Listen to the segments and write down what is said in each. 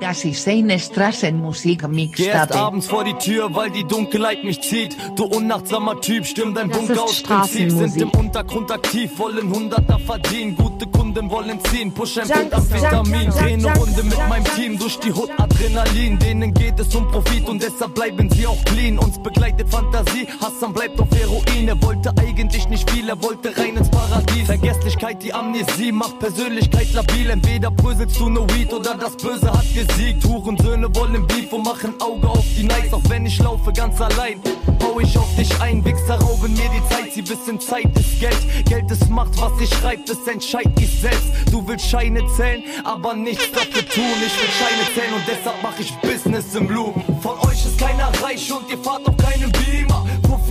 Das ist eine Straßenmusik-Mix. Geh erst abends vor die Tür, weil die Dunkelheit mich zieht. Du unachtsamer Typ, stimmt dein Bunker aus Prinzip. Sind im Untergrund aktiv, wollen Hunderter verdienen. Gute Kunden wollen ziehen, push ein Put Amphetamin. Dreh eine Runde mit meinem Team durch die Hut Adrenalin. Denen geht es um Profit und deshalb bleiben sie auch clean. Uns begleitet Fantasie, Hassan bleibt auf Heroin. Er wollte eigentlich nicht viel, er wollte rein ins Paradies. Vergesslichkeit, die Amnesie macht Persönlichkeit labil. Entweder bröselst du no Weed oder das Böse hat gesiegt. Hurensöhne wollen Beef und machen Auge auf die Nice. Auch wenn ich laufe ganz allein, hau ich auf dich ein. Wichser rauben mir die Zeit, sie wissen Zeit ist Geld. Geld ist Macht, was ich schreib, das entscheid ich selbst. Du willst Scheine zählen, aber nichts dafür tun. Ich will Scheine zählen und deshalb mach ich Business im Loop. Von euch ist keiner reich und ihr fahrt auf keinem Beamer.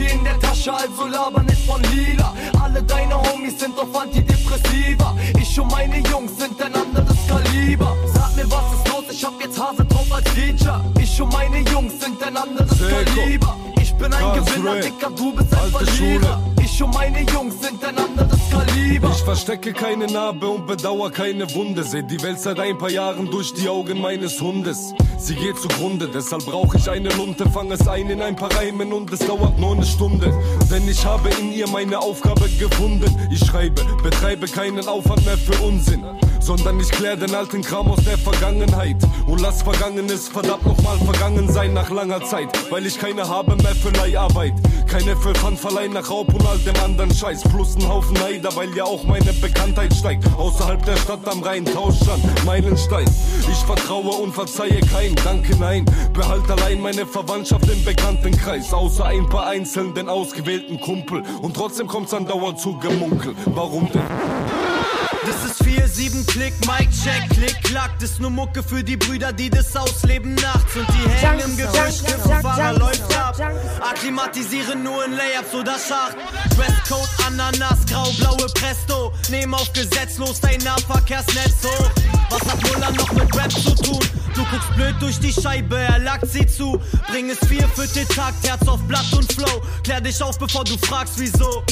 Profil in der Tasche, also labern ist von lila. Alle deine Homies sind auf Antidepressiva. Ich und meine Jungs sind ein anderes Kaliber. Sag mir, was ist los? Ich hab jetzt Hase drauf als Feature. Ich und meine Jungs sind ein anderes. Kaliber. Ich bin ein. Gewinner, Dicker, du bist ein Verlierer. Ich und meine Jungs sind ein anderes Kaliber. Ich verstecke keine Narbe und bedauere keine Wunde. Seh die Welt seit ein paar Jahren durch die Augen meines Hundes. Sie geht zugrunde, deshalb brauche ich eine Lunte. Fang es ein in ein paar Reimen und es dauert nur eine Stunde. Denn ich habe in ihr meine Aufgabe gefunden. Ich schreibe, betreibe keinen Aufwand mehr für Unsinn. Sondern ich klär den alten Kram aus der Vergangenheit. Und lass Vergangenes verdammt nochmal vergangen sein nach langer Zeit. Weil ich keine habe mehr für Leiharbeit. Keine für Pfandverleih nach Raub und all dem anderen Scheiß. Plus ein Haufen Neider, weil ja auch meine Bekanntheit steigt. Außerhalb der Stadt am Rhein, Tauschstand, Meilenstein. Ich vertraue und verzeihe kein Danke, nein. Behalte allein meine Verwandtschaft im Bekanntenkreis. Außer ein paar einzelnen ausgewählten Kumpel. Und trotzdem kommt's an Dauer zu Gemunkel. Warum denn? Das ist 4-7 Klick, Mic Check, Klick, Klack. Das ist nur Mucke für die Brüder, die das ausleben nachts. Und die hängen im Gebüsch, Fahrer läuft ab. Akklimatisieren nur in Layups oder Schacht. Dresscode, Ananas, grau-blaue Presto. Nehmen auf gesetzlos dein Nahverkehrsnetz hoch. Was hat Muller noch mit Rap zu tun? Du guckst blöd durch die Scheibe, er lagt sie zu. Bring es vier für den Takt, Herz auf Blatt und Flow. Klär dich auf, bevor du fragst, wieso.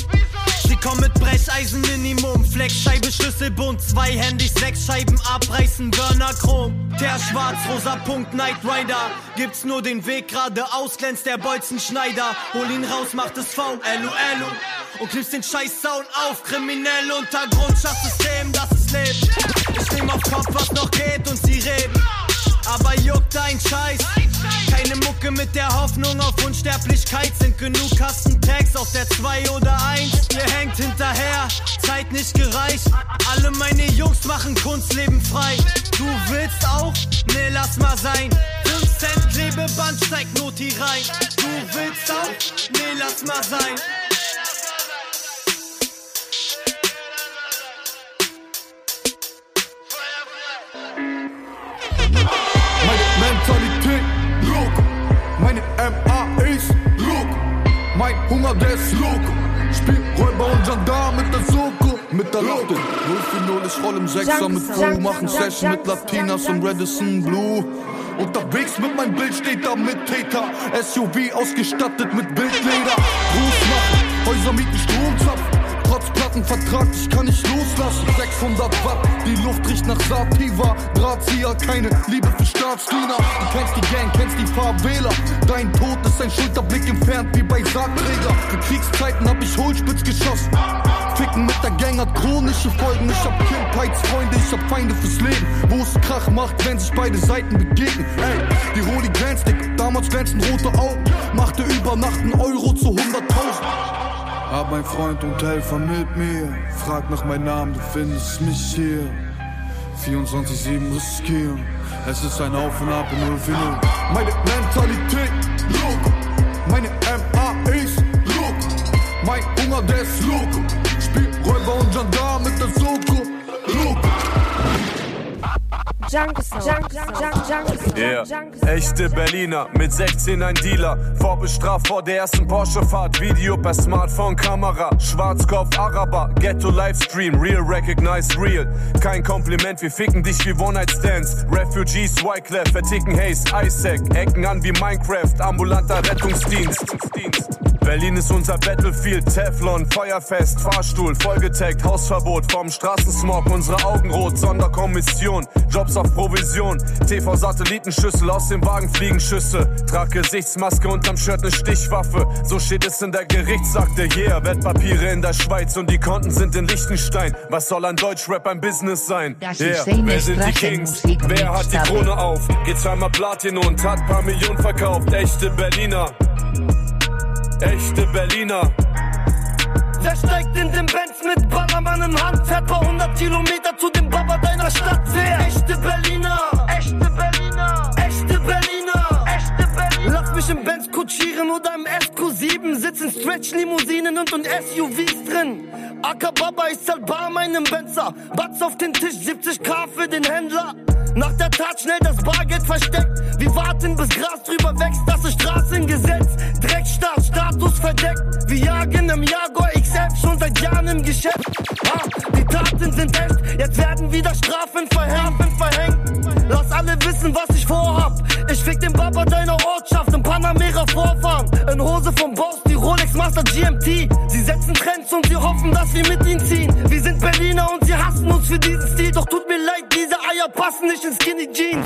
Sie kommen mit Brecheisen Minimum, Fleckscheibe, Schlüsselbund, zwei Handys, sechs Scheiben abreißen, Burner Chrom. Der schwarz-rosa Punkt Knight Rider, gibt's nur den Weg geradeaus, glänzt der Bolzenschneider. Hol ihn raus, macht es V, LU, LU. Und klebst den scheiß Sound auf, kriminell Untergrund, System, das Leben. Ich nehm auf Kopf, was noch geht und sie reden. Aber juckt ein Scheiß. Keine Mucke mit der Hoffnung auf Unsterblichkeit. Sind genug Kasten-Tags auf der 2 oder 1. Ihr hängt hinterher, Zeit nicht gereicht. Alle meine Jungs machen Kunst, leben frei. Du willst auch? Nee, lass mal sein. 5 Cent Klebeband, steig Noti rein. Du willst auch? Nee, lass mal sein. Mentalität, Look. Meine MA ist Look. Mein Hunger, der ist Look. Spiel Räuber und Gendarm mit der Soko, mit der Lotte. 040, ich roll im Sechser mit Crew. Machen Session mit Latinas und Redison Blue. Unterwegs mit meinem Bild steht da mit Täter. SUV ausgestattet mit Bildleder. Gruß machen, Häuser mieten, Stromzapfen. Trotz Plattenvertrag, ich kann nicht loslassen. 600 Watt, die Luft riecht nach Sativa. Drahtzieher, keine Liebe für Staatsdiener. Du kennst die Gang, kennst die Favela. Dein Tod ist ein Schulterblick entfernt wie bei Sargträger. Für Kriegszeiten hab ich Hohlspitz geschossen. Ficken mit der Gang hat chronische Folgen. Ich hab Kindheitsfreunde, ich hab Feinde fürs Leben. Wo es Krach macht, wenn sich beide Seiten begegnen. Ey, die Hooligans, Dick, damals glänzten rote Augen. Machte über Nacht einen Euro zu 100.000. Hab ein Freund und Helfer mit mir. Frag nach meinem Namen, du findest mich hier. 24-7 riskieren. Es ist ein Auf und Ab in 0 Meine Mentalität, look. Meine MA ist look. Mein Hunger, der ist look. Spiel Räuber und Gendarm mit der Soko. Yeah. Echte Berliner, mit 16 ein Dealer. Vorbestraft vor der ersten Porsche-Fahrt. Video per Smartphone-Kamera. Schwarzkopf, Araber, Ghetto-Livestream. Real recognize real. Kein Kompliment, wir ficken dich wie One-Night-Stands. Refugees, Wyclef, verticken Haze, Isaac. Ecken an wie Minecraft, ambulanter Rettungsdienst. Berlin ist unser Battlefield, Teflon, Feuerfest, Fahrstuhl, vollgetaggt, Hausverbot, vom Straßensmog, unsere Augen rot, Sonderkommission, Jobs auf Provision, TV-Satellitenschüssel, aus dem Wagen fliegen Schüsse, trag Gesichtsmaske unterm Shirt ne Stichwaffe, so steht es in der Gerichtsakte, yeah, Wertpapiere in der Schweiz und die Konten sind in Liechtenstein, was soll ein Deutschrap ein Business sein? Yeah, wer sind die Kings? Wer hat die Krone auf? Geht zweimal Platin und hat paar Millionen verkauft, echte Berliner. Echte Berliner. Wer steigt in den Benz mit Ballermann in Hand, fährt paar hundert Kilometer zu dem oder im SQ7 sitzen Stretch-Limousinen und, und SUVs drin. Acker Baba, ich zahl bar meinem Benzer. Batz auf den Tisch, 70k für den Händler. Nach der Tat schnell das Bargeld versteckt. Wir warten, bis Gras drüber wächst. Das ist Straßengesetz. Dreckstaat, Status verdeckt. Wir jagen im Jaguar XF schon seit Jahren im Geschäft. Ah, die Taten sind echt. Jetzt werden wieder Strafen verhängt. verhängt. Lass alle wissen, was ich vorhab. Ich fick den Baba deiner Ortschaft im Panamera vorfahren. In Hose vom Boss, die Rolex Master GMT. Sie setzen Trends und sie hoffen, dass wir mit ihnen ziehen. Wir sind Berliner und sie hassen uns für diesen Stil. Doch tut mir leid, diese Eier passen nicht in Skinny Jeans.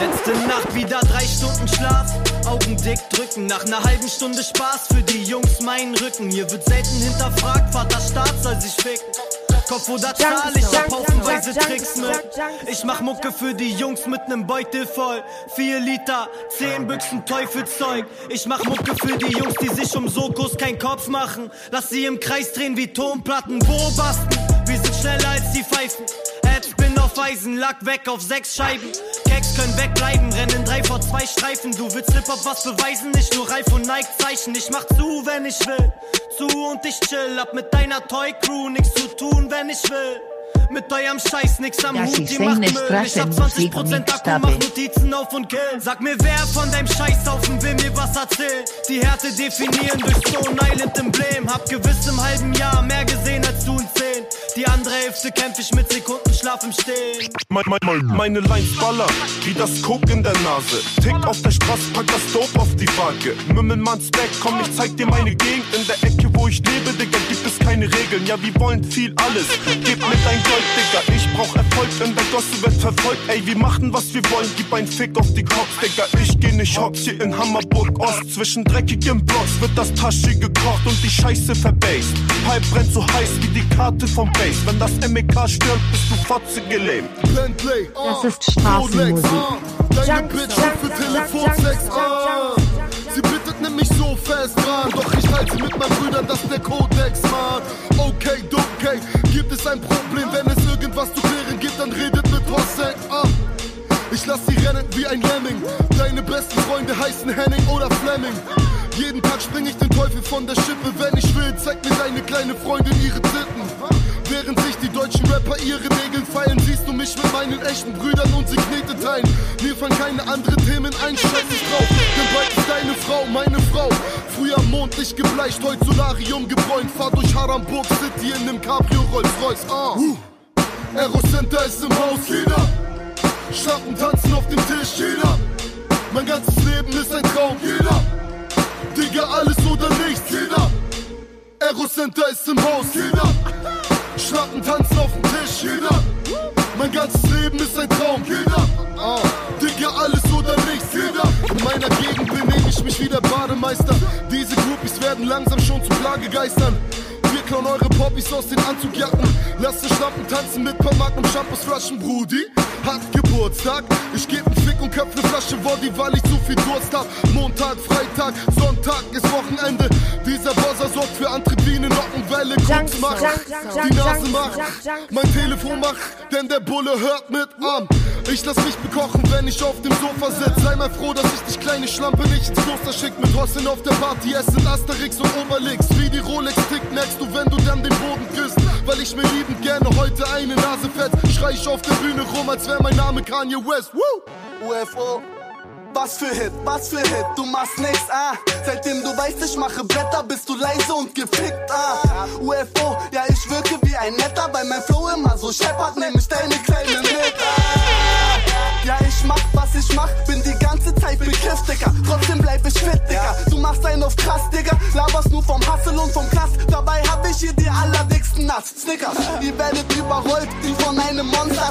Letzte Nacht wieder drei Stunden Schlaf. Augen dick drücken, nach einer halben Stunde Spaß für die Jungs meinen Rücken. Hier wird selten hinterfragt, Vater Staat soll sich ficken. Kopf oder Zahl, ich hab haufenweise Tricks mit. Ich mach Mucke für die Jungs mit nem Beutel voll. Vier Liter, zehn Büchsen Teufelzeug. Ich mach Mucke für die Jungs, die sich um Sokos keinen Kopf machen. Lass sie im Kreis drehen wie Tonplatten. Wo basten? Wir sind schneller als die Pfeifen. Auf Eisen, Lack weg auf sechs Scheiben. Keks können wegbleiben, rennen drei vor zwei Streifen. Du willst Hip-Hop was beweisen, nicht nur Reif und Nike Zeichen. Ich mach zu, wenn ich will. Zu und ich chill, hab mit deiner Toy Crew nichts zu tun, wenn ich will. Mit eurem Scheiß nix am Das Hut, ihr macht Müll. Ich hab 20% Straßenmusik Akku, mach Notizen auf und kill. Sag mir, wer von deinem Scheißhaufen will mir was erzählen? Die Härte definieren durch Stone Island Emblem. Hab gewiss im halben Jahr mehr gesehen als du. Die andere Hälfte kämpf ich mit Sekundenschlaf im Stehen. Mein, mein, meine Lines ballern, wie das Coke in der Nase. Tick auf der Straße, pack das Dope auf die Waage. Mümmelmanns Back, komm, ich zeig dir meine Gegend. In der Ecke, wo ich lebe, Digga, gibt es keine Regeln. Ja, wir wollen viel alles. Gib mir dein Gold, Digga, ich brauch Erfolg. In der Gosse wird verfolgt, ey, wir machen, was wir wollen. Gib ein Fick auf die Kopf, Digga, ich geh nicht hops hier in Hammerburg Ost. Zwischen dreckigen Blocks wird das Tasche gekocht und die Scheiße verbased. Pipe brennt so heiß wie die Karte vom Base. Wenn das MEK stürmt, bist du Fotze. Bentley, Das ist Rolex, Straßenmusik. ah, deine Bitch Junks, für Telefonsex, ah. Sie bittet nämlich so fest dran, doch ich halte mit meinen Brüdern, das der Kodex, Mann. Okay, okay, gibt es ein Problem, wenn es irgendwas zu klären gibt, dann redet mit Hossein, ah. Ich lass sie rennen wie ein Lemming. Deine besten Freunde heißen Henning oder Fleming. Jeden Tag spring ich den Teufel von der Schippe. Wenn ich will, zeig mir deine kleine Freundin ihre Titten. Während sich die deutschen Rapper ihre Regeln feilen, siehst du mich mit meinen echten Brüdern und sie Knete teilen. Mir fallen keine anderen Themen ein, scheiß ich drauf. Denn bald ist deine Frau, meine Frau. Früher mondlich gebleicht, heute Solarium gebräunt. Fahr durch Haramburg City in nem Cabrio Rolls Royce. Ah. Aero Center ist im Haus, jeder. Schlappen tanzen auf dem Tisch, jeder. Mein ganzes Leben ist ein Traum, jeder. Digga, alles oder nichts, jeder. Aero Center ist im Haus, jeder. Schlappen tanzen auf dem Tisch, jeder. Mein ganzes Leben ist ein Traum, jeder. Ah. Digga, alles oder nichts, jeder. In meiner Gegend benehme ich mich wie der Bademeister. Diese Groupies werden langsam schon zu Plagegeistern. Wir klauen eure Poppys aus den Anzugjacken. Lasst die Schlampen tanzen mit paar Magnum Shampoosflaschen, Brudi. Hat Geburtstag. Ich geb einen Fick und köpf ne Flasche Body, weil ich zu viel Durst hab. Montag, Freitag, Sonntag ist Wochenende. Dieser Bosser sorgt für Antrieb wie ne Nockenwelle. Koks macht, die Nase macht, mein Telefon macht, denn der Bulle hört mit an. Ich lass mich bekochen, wenn ich auf dem Sofa sitz. Sei mal froh, dass ich dich kleine Schlampe nicht ins Kloster schick. Mit Hosseln auf der Party, es sind Asterix und Obelix. Wie die Rolex tickt, merkst du, wenn du dann den Boden küsst. Weil ich mir liebend gerne heute eine Nase fett. Schrei ich auf der Bühne rum, als wär mein Name Kanye West. Woo! UFO. Was für Hit, was für Hit, du machst nix, ah. Seitdem du weißt, ich mache Bretter, bist du leise und gefickt, ah. UFO, ja, ich wirke wie ein Netter, weil mein Flow immer so scheppert, nehm ich deine Kleine mit, ah. Ja, ich mach, was ich mach, bin die ganze Zeit begriff, Dicker. Trotzdem bleib ich fit, Digga. Du machst einen auf krass, Digga. Laberst nur vom Hassel und vom Knast. Dabei hab ich hier die allerdicksten Nuts. Snickers, ihr werdet überrollt wie von einem Monster.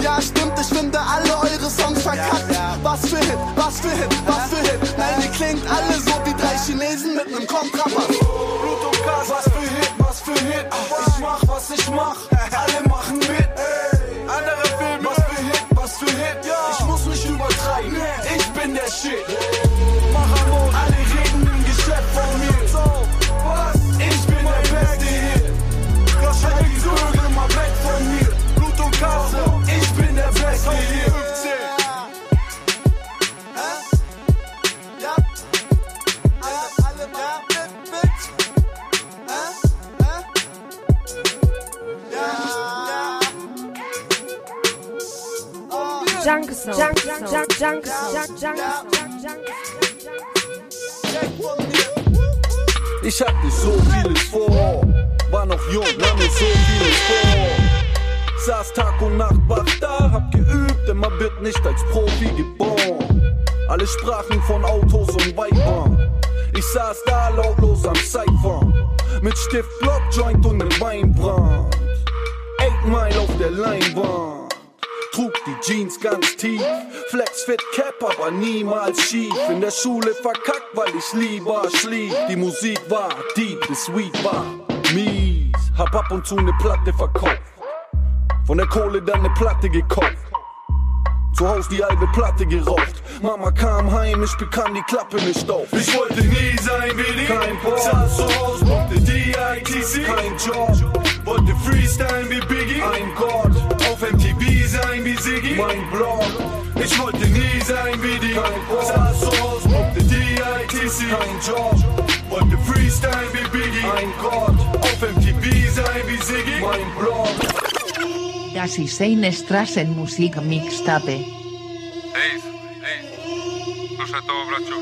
Ja, stimmt, ich finde alle eure Songs verkackt. Was für Hit, was für Hit, was für Hit. Nein, ihr klingt alle so wie drei Chinesen mit nem Kontrabass. Blut und Gas, was für Hit, was für Hit. Ich mach, was ich mach, alle machen mit. Andere Filme, was für was Hit. Ich muss nicht übertreiben, ich bin der Shit. Mach Amor, alle reden im Geschäft von mir. Ich bin der beste hat die Vögel mal weg von mir. Blut und Gas, ich bin der beste Hit. Jungle Song. Jungle Song. Jungle Song. Jungle Song. Ich hatte so vieles vor, war noch jung, nahm mir so vieles vor. Saß Tag und Nacht wach da, hab geübt, denn man wird nicht als Profi geboren. Alle sprachen von Autos und Weibern. Ich saß da lautlos am Cypher, mit Stift, Block, Joint und nem Weinbrand. Eight Mile auf der Leinwand. Trug die Jeans ganz tief, Flex Fit Cap, aber niemals schief. In der Schule verkackt, weil ich lieber schlief. Die Musik war deep, the sweet war mies. Hab ab und zu ne Platte verkauft, von der Kohle dann ne Platte gekauft. Zu Haus die halbe Platte geraucht. Mama kam heim, ich bekam die Klappe nicht auf. Ich wollte nie sein wie die. Kein Bock. Saß zu Hause, mochte die ITC. Kein Job, Wollte Freestyle wie Biggie. ein Gott, Auf MTV sein wie Siggi. mein Blog. Ich wollte nie sein wie die. Saß zu Hause, mochte die ITC. Kein Job, Wollte Freestyle wie Biggie. ein Gott, Auf MTV sein wie Siggi. mein Blog. Das ist eine Straßenmusik Mixtape. Ej, ej, slušajte ovo, braćo.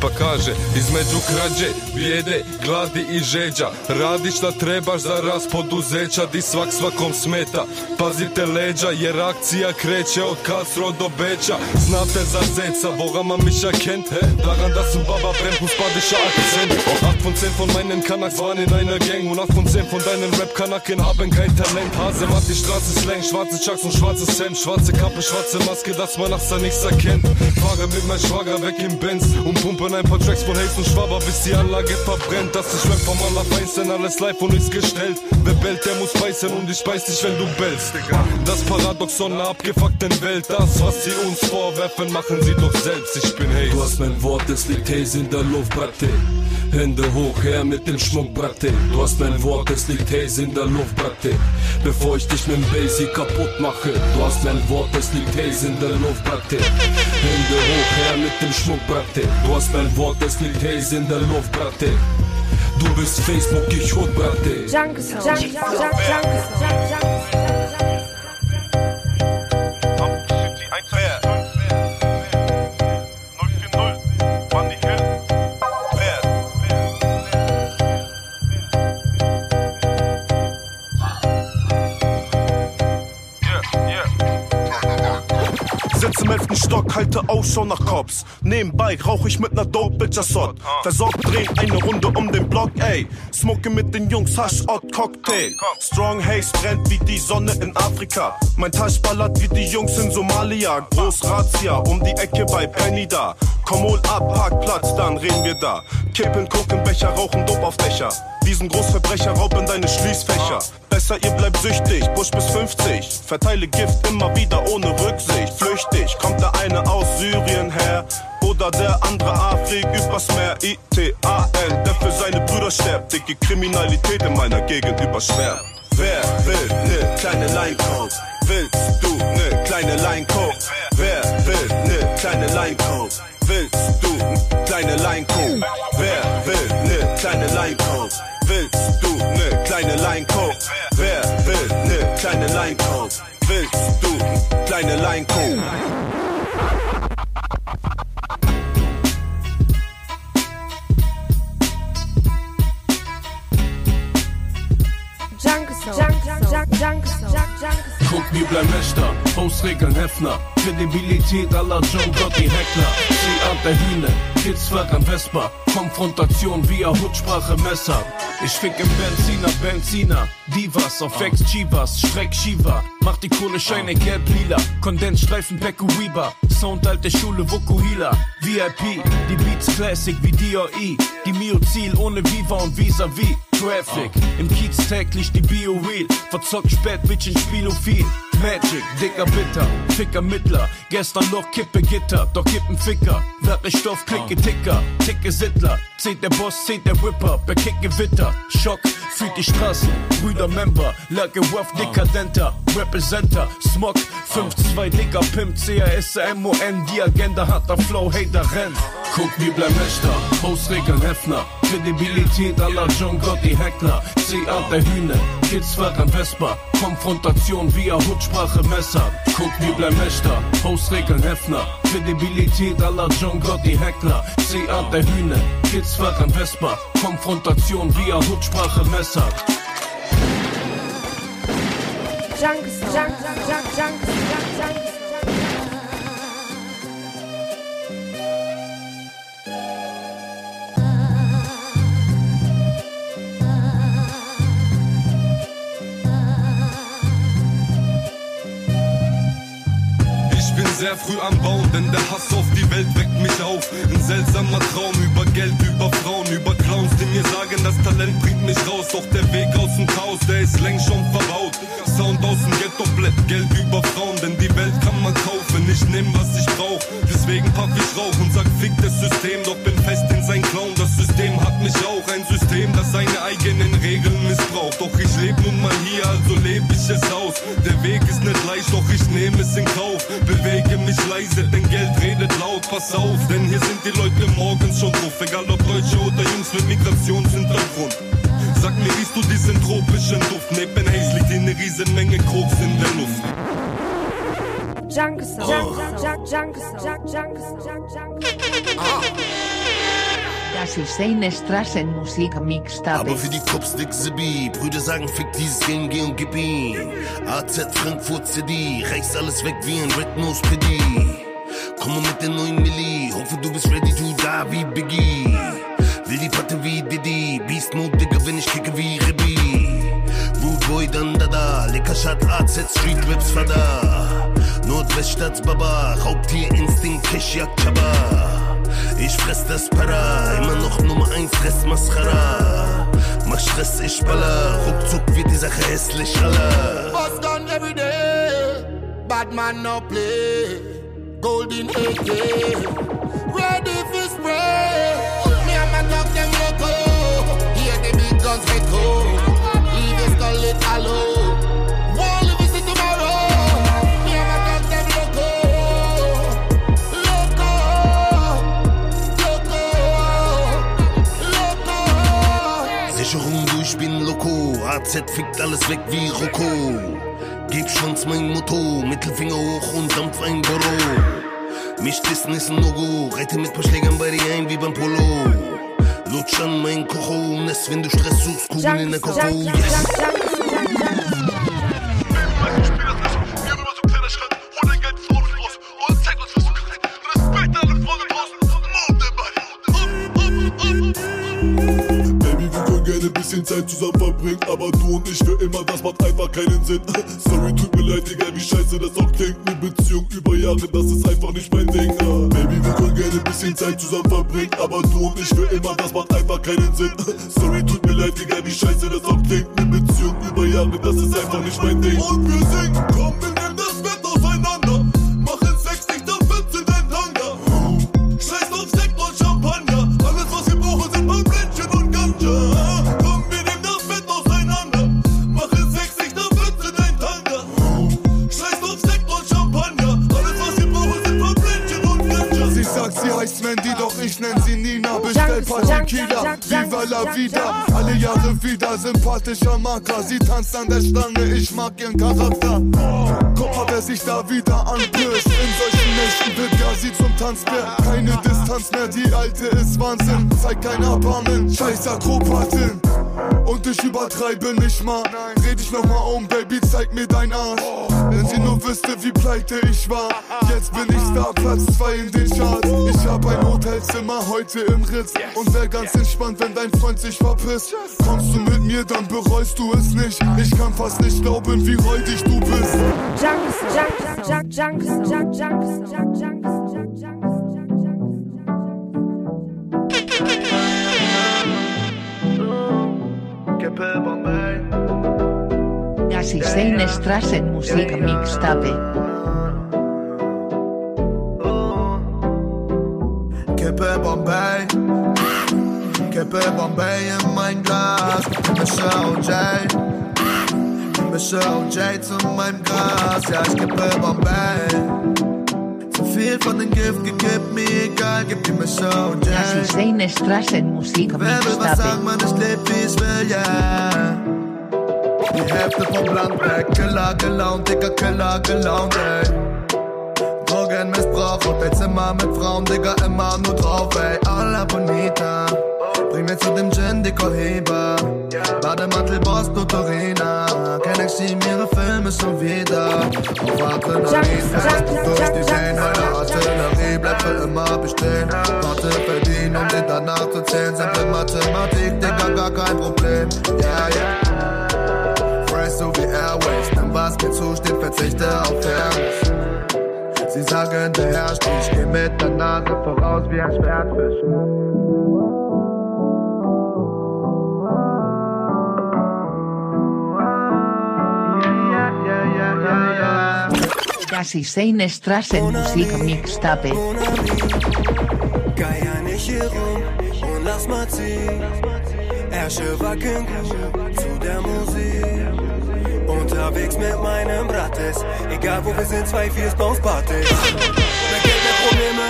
Pa kaže, između krađe, bijede, gladi i žeđa. Radi šta trebaš za rast poduzeća Di svak svakom smeta. Pazite leđa jer akcija kreće od Castro do Beća Znate za zeca, woran man mich erkennt hä? Daran, dass ein Baba brennt, musbadischer Akzent 8 von 10 von meinen Kanaks waren in einer Gang. Und 8 von 10 von deinen Rap-Kanaken haben kein Talent. Hase macht die Straße Slang, schwarze Chucks und schwarzes Hemd Schwarze Kappe, schwarze Maske, dass man nachts da nichts erkennt Fahre mit meinem Schwager weg im Benz. Und pumpen ein paar Tracks von Haze und Schwaber, bis die Anlage verbrennt Das ist Rap vom Allerfeinsten, alles live und nichts gestellt Wer bellt, der muss beißen und ich beiß dich, wenn du bellst Das Paradoxon einer abgefuckten Welt Das, was sie uns vorwerfen, machen sie doch selbst Ich bin Haze Du hast mein Wort, es liegt Haze in der Luft, Bratte. Hände hoch, her mit dem Schmuck, Bratte. Du hast mein Wort, es liegt Haze in der Luft, Bratte. Bevor ich dich mit dem Basie kaputt mache. Du hast mein Wort, es liegt Haze in der Luft, Bratte. Hände hoch, her mit dem Schmuck, Bratte. Du hast mein Wort, es liegt Haze in der Luft, Bratte. Du bist Facebook, ich Hut, Bratte. Jungle Song. Jungle Song. Jungle halte Ausschau nach Cops. Nebenbei rauch ich mit ner Dope Bitch Assot. Versorgt, dreh eine Runde um den Block, ey. Smoke mit den Jungs, Hasch, Ott, Cocktail. Strong Haze brennt wie die Sonne in Afrika. Mein Tasch ballert wie die Jungs in Somalia. Groß Razzia, um die Ecke bei Penny da. Komm hol ab, Parkplatz, dann reden wir da. Kippen, gucken, Becher, rauchen Dope auf Dächer. Diesen Großverbrecher rauben deine Schließfächer. Besser, ihr bleibt süchtig, Busch bis 50. Verteile Gift immer wieder ohne Rücksicht. Flüchtig, kommt der eine aus Syrien her. Oder der andere Afrik übers Meer. ITAL, der für seine Brüder stirbt. Dicke Kriminalität in meiner Gegend überschwert. Wer will ne kleine Line Coke? Willst du ne kleine Line Coke? Wer will ne kleine Line Coke? Willst du ne kleine Line Coke? Line Coke? Willst du ne kleine Line Coke? Jungle Song. Jungle Song. Jungle Song. Jungle Song. Guck Guck, wir bleiben Wächter, Hausregeln Hefner. Kredibilität aller John Gotti Heckler. Sie Art der Hühner, Kids an Vespa. Konfrontation via Hutsprache Messer. Ich fick im Benziner, Benziner. Divas auf Ex Chivas, Streck Shiva. Mach die Kohle Scheine gelb lila. Kondensstreifen Pecco Weber. Sound alte Schule Vokuhila. VIP, die Beats Classic wie DOE. Die Mio Ziel ohne Viva und Vis-a-vis. Traffic, im Kiez täglich die Bio-Wheel. Verzockt spät, Bitch in Spielophil. Magic, dicker Bitter, Ficker Mittler. Gestern noch Kippe Gitter, doch Kippen Ficker. Werke Stoff, klicke Ticker, ticke Sittler. Zählt der Boss, zählt der Whipper, Bekick Gewitter. Schock, fühlt die Straßen, Brüder Member. Lage Waff, Dekadenter, Representer. Smog, 5-2 Dicker Pimp, CRS-MON. Die Agenda hat der Flow, Hater rennt. Guck, wir bleiben Wächter, Hausregeln Hefner. Kredibilität aller John Gotti Heckler. C-Art der Hühner, Kids an Vespa. Konfrontation via Hutsprache Messer. Guck, wir bleiben Wächter, Hausregeln Hefner. Kredibilität aller John Gotti Heckler. C-Art der Hühner, Kids an Vespa. Konfrontation via Hutsprache Messer. Junks, Junks, Junks, Junks, Junks, sehr früh am Bauen, denn der Hass auf die Welt weckt mich auf. Ein seltsamer Traum über Geld, über Frauen, über Clowns, die mir sagen, das Talent bringt mich raus. Doch der Weg aus dem Chaos, der ist längst schon verbaut. Sound aus dem Ghetto blätt, Geld über Frauen, denn die Welt kann man kaufen. Ich nehm, was ich brauch, deswegen pack ich Rauch und sag, fick das System, doch bin fest in sein Clown. Das System hat mich auch, ein System, das seine eigenen Regeln missbraucht. Doch ich leb nun mal hier, also leb ich es aus. Der Weg ist nicht leicht, doch ich nehme es in Kauf. Bewege mich leise, denn Geld redet laut, pass auf, denn hier sind die Leute morgens schon drauf, egal ob Deutsche oder Jungs mit Migrationshintergrund. Sag mir, riechst du diesen tropischen Duft? Neben Haze liegt hier eine Riesenmenge Koks in der Luft. Junks, Junks, Junks, Junks, Junks, Junks, Junks. Das ist eine Straßenmusik Mixtape. Aber für die Cops dick Sibi, Brüder sagen fick dieses Game, geh und gib ihm. AZ Frankfurt CD, reichst alles weg wie ein Red Nose PD. Komm mit der neuen Milli, hoffe du bist ready to die wie Biggie. Will die Patte wie Diddy, Beast Mode, Digga, wenn ich kicke wie. Rude Boy, dann da da, lecker Shot, AZ Street Raps Fada. Nordweststadt Baba, Raubtier Instinkt, Cash, Jagd, Chaba. Ich fress das Para, immer noch Nummer 1, Fress Mascara. Mach Stress, ich baller, ruckzuck wird die Sache hässlich, aller. Boss gun every day, bad man no play. Golden AK, ready for spray. Echo. Leave your skull it hollow. AZ fickt alles weg wie Rocco. Gib Schwanz mein Motto, Mittelfinger hoch und Dampf ein Boro. Mich dissen ist ein No-Go, reite mit paar Schlägern bei dir ein wie beim Polo. Lutsch an mein Kocho, Ness, wenn du Stress suchst, Kugeln in der Koko, yes. bisschen Zeit zusammen verbringen, aber du und ich für immer, das macht einfach keinen Sinn. Sorry, tut mir leid, egal wie scheiße das auch klingt. Eine Beziehung über Jahre, das keinen Sinn. Sorry, tut mir leid, egal wie scheiße das auch klingt. Eine Beziehung über Jahre, das ist einfach nicht mein Ding. Und wir singen, komm, wir tanzt an der Stange, ich mag ihren Charakter. Guck mal, wer sich da wieder anpirscht. In solchen Nächten wird sie zum Tanzbär. Keine Distanz mehr, die alte ist Wahnsinn. Zeig kein Erbarmen, scheiß Akrobatin. Und ich übertreibe nicht mal. Dreh dich nochmal um, Baby, zeig mir dein Arsch. Wenn sie nur wüsste, wie pleite ich war. Jetzt bin ich Star, Platz 2 in den Charts. Ich hab ein Hotelzimmer heute im Ritz. Und wär ganz entspannt, wenn dein Freund sich verpisst. Dann bereust du es nicht. Ich kann fast nicht glauben, wie räudig du bist. Junks, Junks, Junks, Junks, Junks, Junks, Junks, Junks. Gassi Sein Strassen Musik Mixtape. Kippe Bombay, Kippe Bombay in mein Glas, mische OJ, mische OJ zu meinem Glas, ja ich kippe Bombay. Zu viel von dem Gift gekippt, mir egal, gib die mische OJ. Gassi Sein Strassen Musik Wer will was sagen, man, ich leb wie ich will, yeah. Die Hälfte vom Land weg, Killer gelaunt, Digga, Killer gelaunt, ey. Drogenmissbrauch, Hotelzimmer mit Frauen, Digga, immer nur drauf, ey. Alla bonita, bring mir zu dem Gin, Dicker Heber. Bademantel, Boss, Tutorina. Kenn ich sie, ihre Filme schon wieder. Auf Adrenalin, du durch die Seen, meine Artillerie bleibt für immer bestehen. Warte, verdienen, um dir danach zu zählen. Simple Mathematik, Digga, gar kein Problem. Ja, ja. Fresh so wie Airways, nimm was mir zusteht, verzichte auf Fairness. Sie sagen, der herrscht, ich geh mit der Nase voraus wie ein Schwertfisch. Gassi Sein Strassen Musik Mixtape. Geier nicht hier rum und lass mal ziehen. Ärsche wackeln zu der Musik. Unterwegs mit meinem Brattes. Egal wo wir sind, zwei Viers Bounce Party. Mehr Geld, mehr Probleme.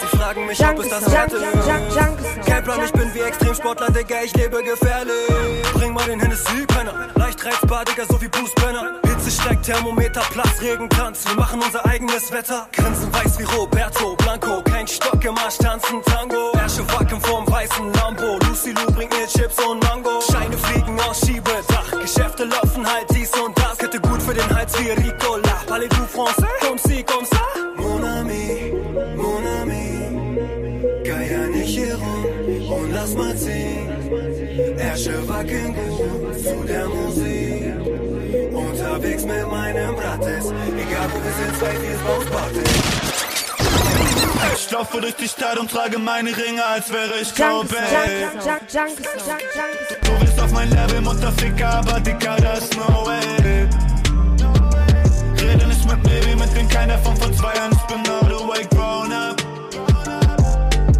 Sie fragen mich, ob es das wert ist. Kein Plan, ich bin wie Extremsportler, Digga, ich lebe gefährlich. Bring mal den Hennessy, Penner. Leicht reizbar, Digga, so wie Bruce Banner. Hitze steigt, Thermometer, Platz, Regen, Tanz. Wir machen unser eigenes Wetter. Grinsen weiß wie Roberto Blanco. Kein Stock im Arsch, tanzen Tango. Ärsche wackeln vorm weißen Lambo. Lucy Lou bringt mir Chips und Mango. Scheine fliegen aus Schiebedach. Geschäfte laufen halt dies und das. Kette gut für den Hals wie Ricola. Parlez-vous français? Comme si, comme ça. Mon ami, mon ami. Geier nicht hier rum und lass mal ziehen. Ärsche wackeln gut zu der Musik. Unterwegs mit meinem Brattes. Egal wo wir sind, zwei Bounce Party. Ich laufe durch die Stadt und trage meine Ringe, als wäre ich Junks. Du bist auf mein Level, Mutterficker, aber Dicker, das ist no way. Rede nicht mit mir wie mit den keiner von vor zwei Jahren, ich bin all the way grown up.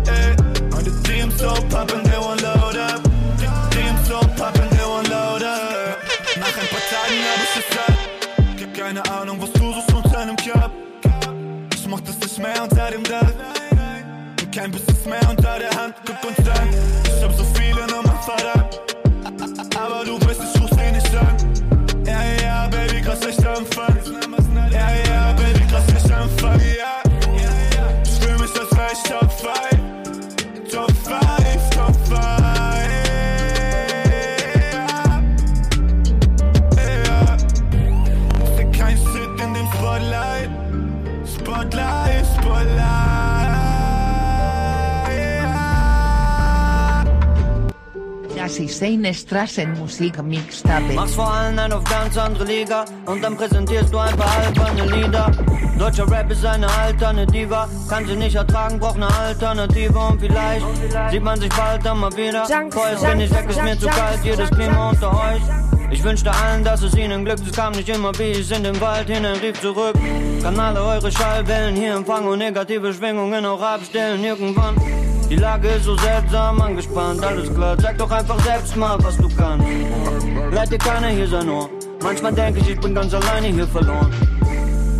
Ey, die Teams so poppin', they won't load keine Ahnung, was du suchst unter einem Cup. Ich mach das nicht mehr unter dem Dach. Und kein Business mehr unter der Hand. Guck uns an, Gassi Sein Strassen Musik Mixtape. Machst vor allem ein auf ganz andere Liga und dann präsentierst du ein paar alberne Lieder. Deutscher Rap ist eine Alternative, kann sie nicht ertragen, braucht eine Alternative und vielleicht sieht man sich bald dann mal wieder. Vorher bin ich weg, ist mir zu kalt, jedes Klima unter euch. Ich wünschte allen, dass es ihnen glückt, es kam nicht immer wie ich in den Wald hinein rief zurück. Kann alle eure Schallwellen hier empfangen und negative Schwingungen auch abstellen irgendwann. Die Lage ist so seltsam angespannt, alles klar. Sag doch einfach selbst mal, was du kannst. Leid dir keiner hier sein Ohr. Manchmal denke ich, ich bin ganz alleine hier verloren.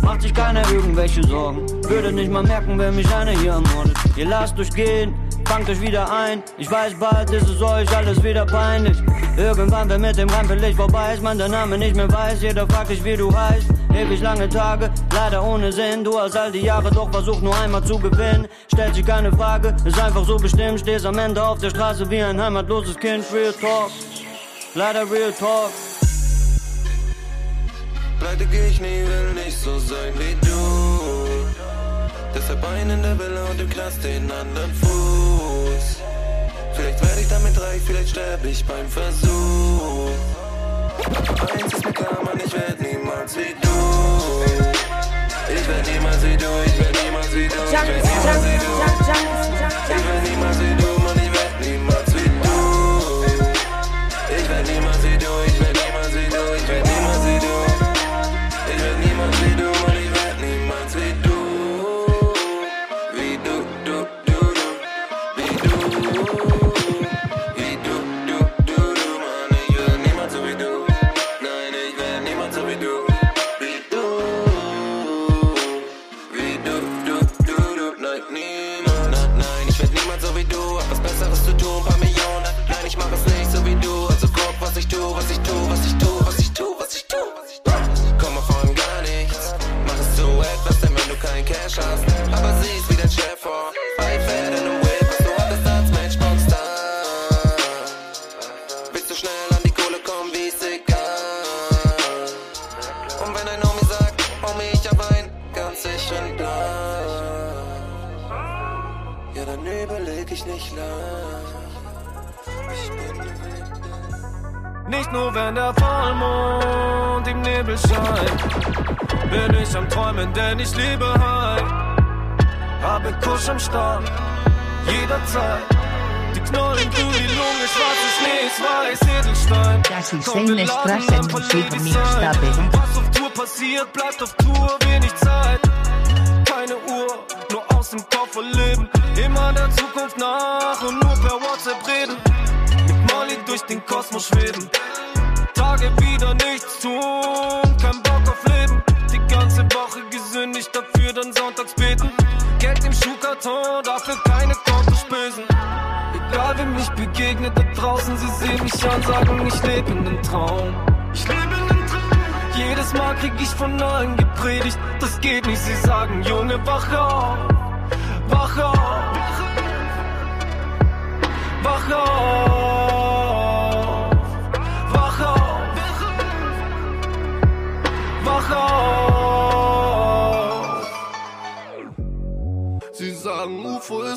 Macht sich keiner irgendwelche Sorgen. Würde nicht mal merken, wenn mich einer hier ermordet. Ihr lasst euch gehen, fangt euch wieder ein. Ich weiß, bald ist es euch alles wieder peinlich. Irgendwann, wenn mit dem Rampenlicht vorbei ist, man der Name nicht mehr weiß. Jeder fragt dich, wie du heißt. Ewig lange Tage, leider ohne Sinn. Du hast all die Jahre doch versucht, nur einmal zu gewinnen. Stellt sich keine Frage, ist einfach so bestimmt. Stehst am Ende auf der Straße wie ein heimatloses Kind. Real Talk. Leider Real Talk. Pleite geh ich nie, will nicht so sein wie du. Deshalb ein in und im Knast den anderen Fuß. Vielleicht werde ich damit reich, vielleicht sterbe ich beim Versuch. Aber eins ist mir klar, Mann, ich werd niemals wie du. Ich werd niemals wie du, ich werd niemals wie du, ich werd niemals wie du.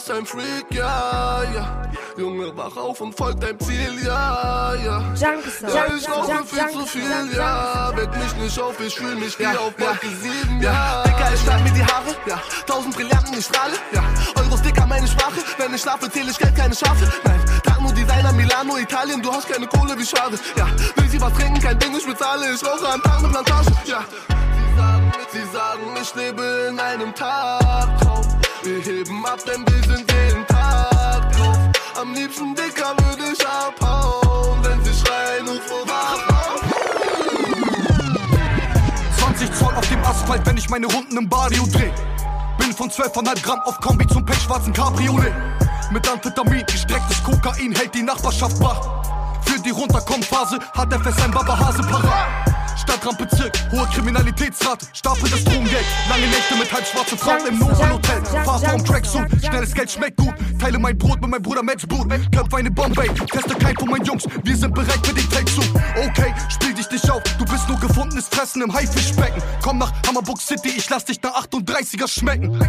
UFO ist ein Freak, ja, ja. Junge, wach auf und folgt deinem Ziel, ja, ja. Ja, ich rauche viel zu viel, ja. Weck mich nicht auf, ich fühl mich wie auf Wolke 7, Ja. Dicker, ich schneid mir die Haare, ja. Tausend Brillanten, ich strahle, ja. Euros dicker, meine Sprache. Wenn ich schlafe, zähl ich Geld, keine Schafe. Nein, trag nur Designer, Milano, Italien, du hast keine Kohle, wie schade, ja. Will sie was trinken, kein Ding, ich bezahle, ich rauche am Tag eine Plantage, ja. Sie sagen, sie sagen, ich lebe in einem Tagtraum. Wir heben ab, denn wir sind jeden Tag drauf. Am liebsten dicker würde ich abhauen, wenn sie schreien, UFO, wach auf. 20 Zoll auf dem Asphalt, wenn ich meine Runden im Barrio dreh. Bin von 12,5 Gramm auf Kombi zum pechschwarzen Cabriolet. Mit Amphetamin, gestrecktes Kokain hält die Nachbarschaft wach. Für die Runterkommphase hat Fest ein Babahase parat. Stadtrandbezirk, hohe Kriminalitätsrate, Stapel das Drogengeld, lange Nächte mit halbschwarzen Frauen im Nobelhotel. Fahr vorm Tracksuit, schnelles Geld schmeckt gut, teile mein Brot mit meinem Bruder Matchboot, Köpfe eine Bombay, teste kein von meinen Jungs, wir sind bereit für den Takezug. Okay, spiel dich nicht auf, du bist nur gefundenes Fressen im Haifischbecken. Komm nach Hammerburg City, ich lass dich nach 38er schmecken.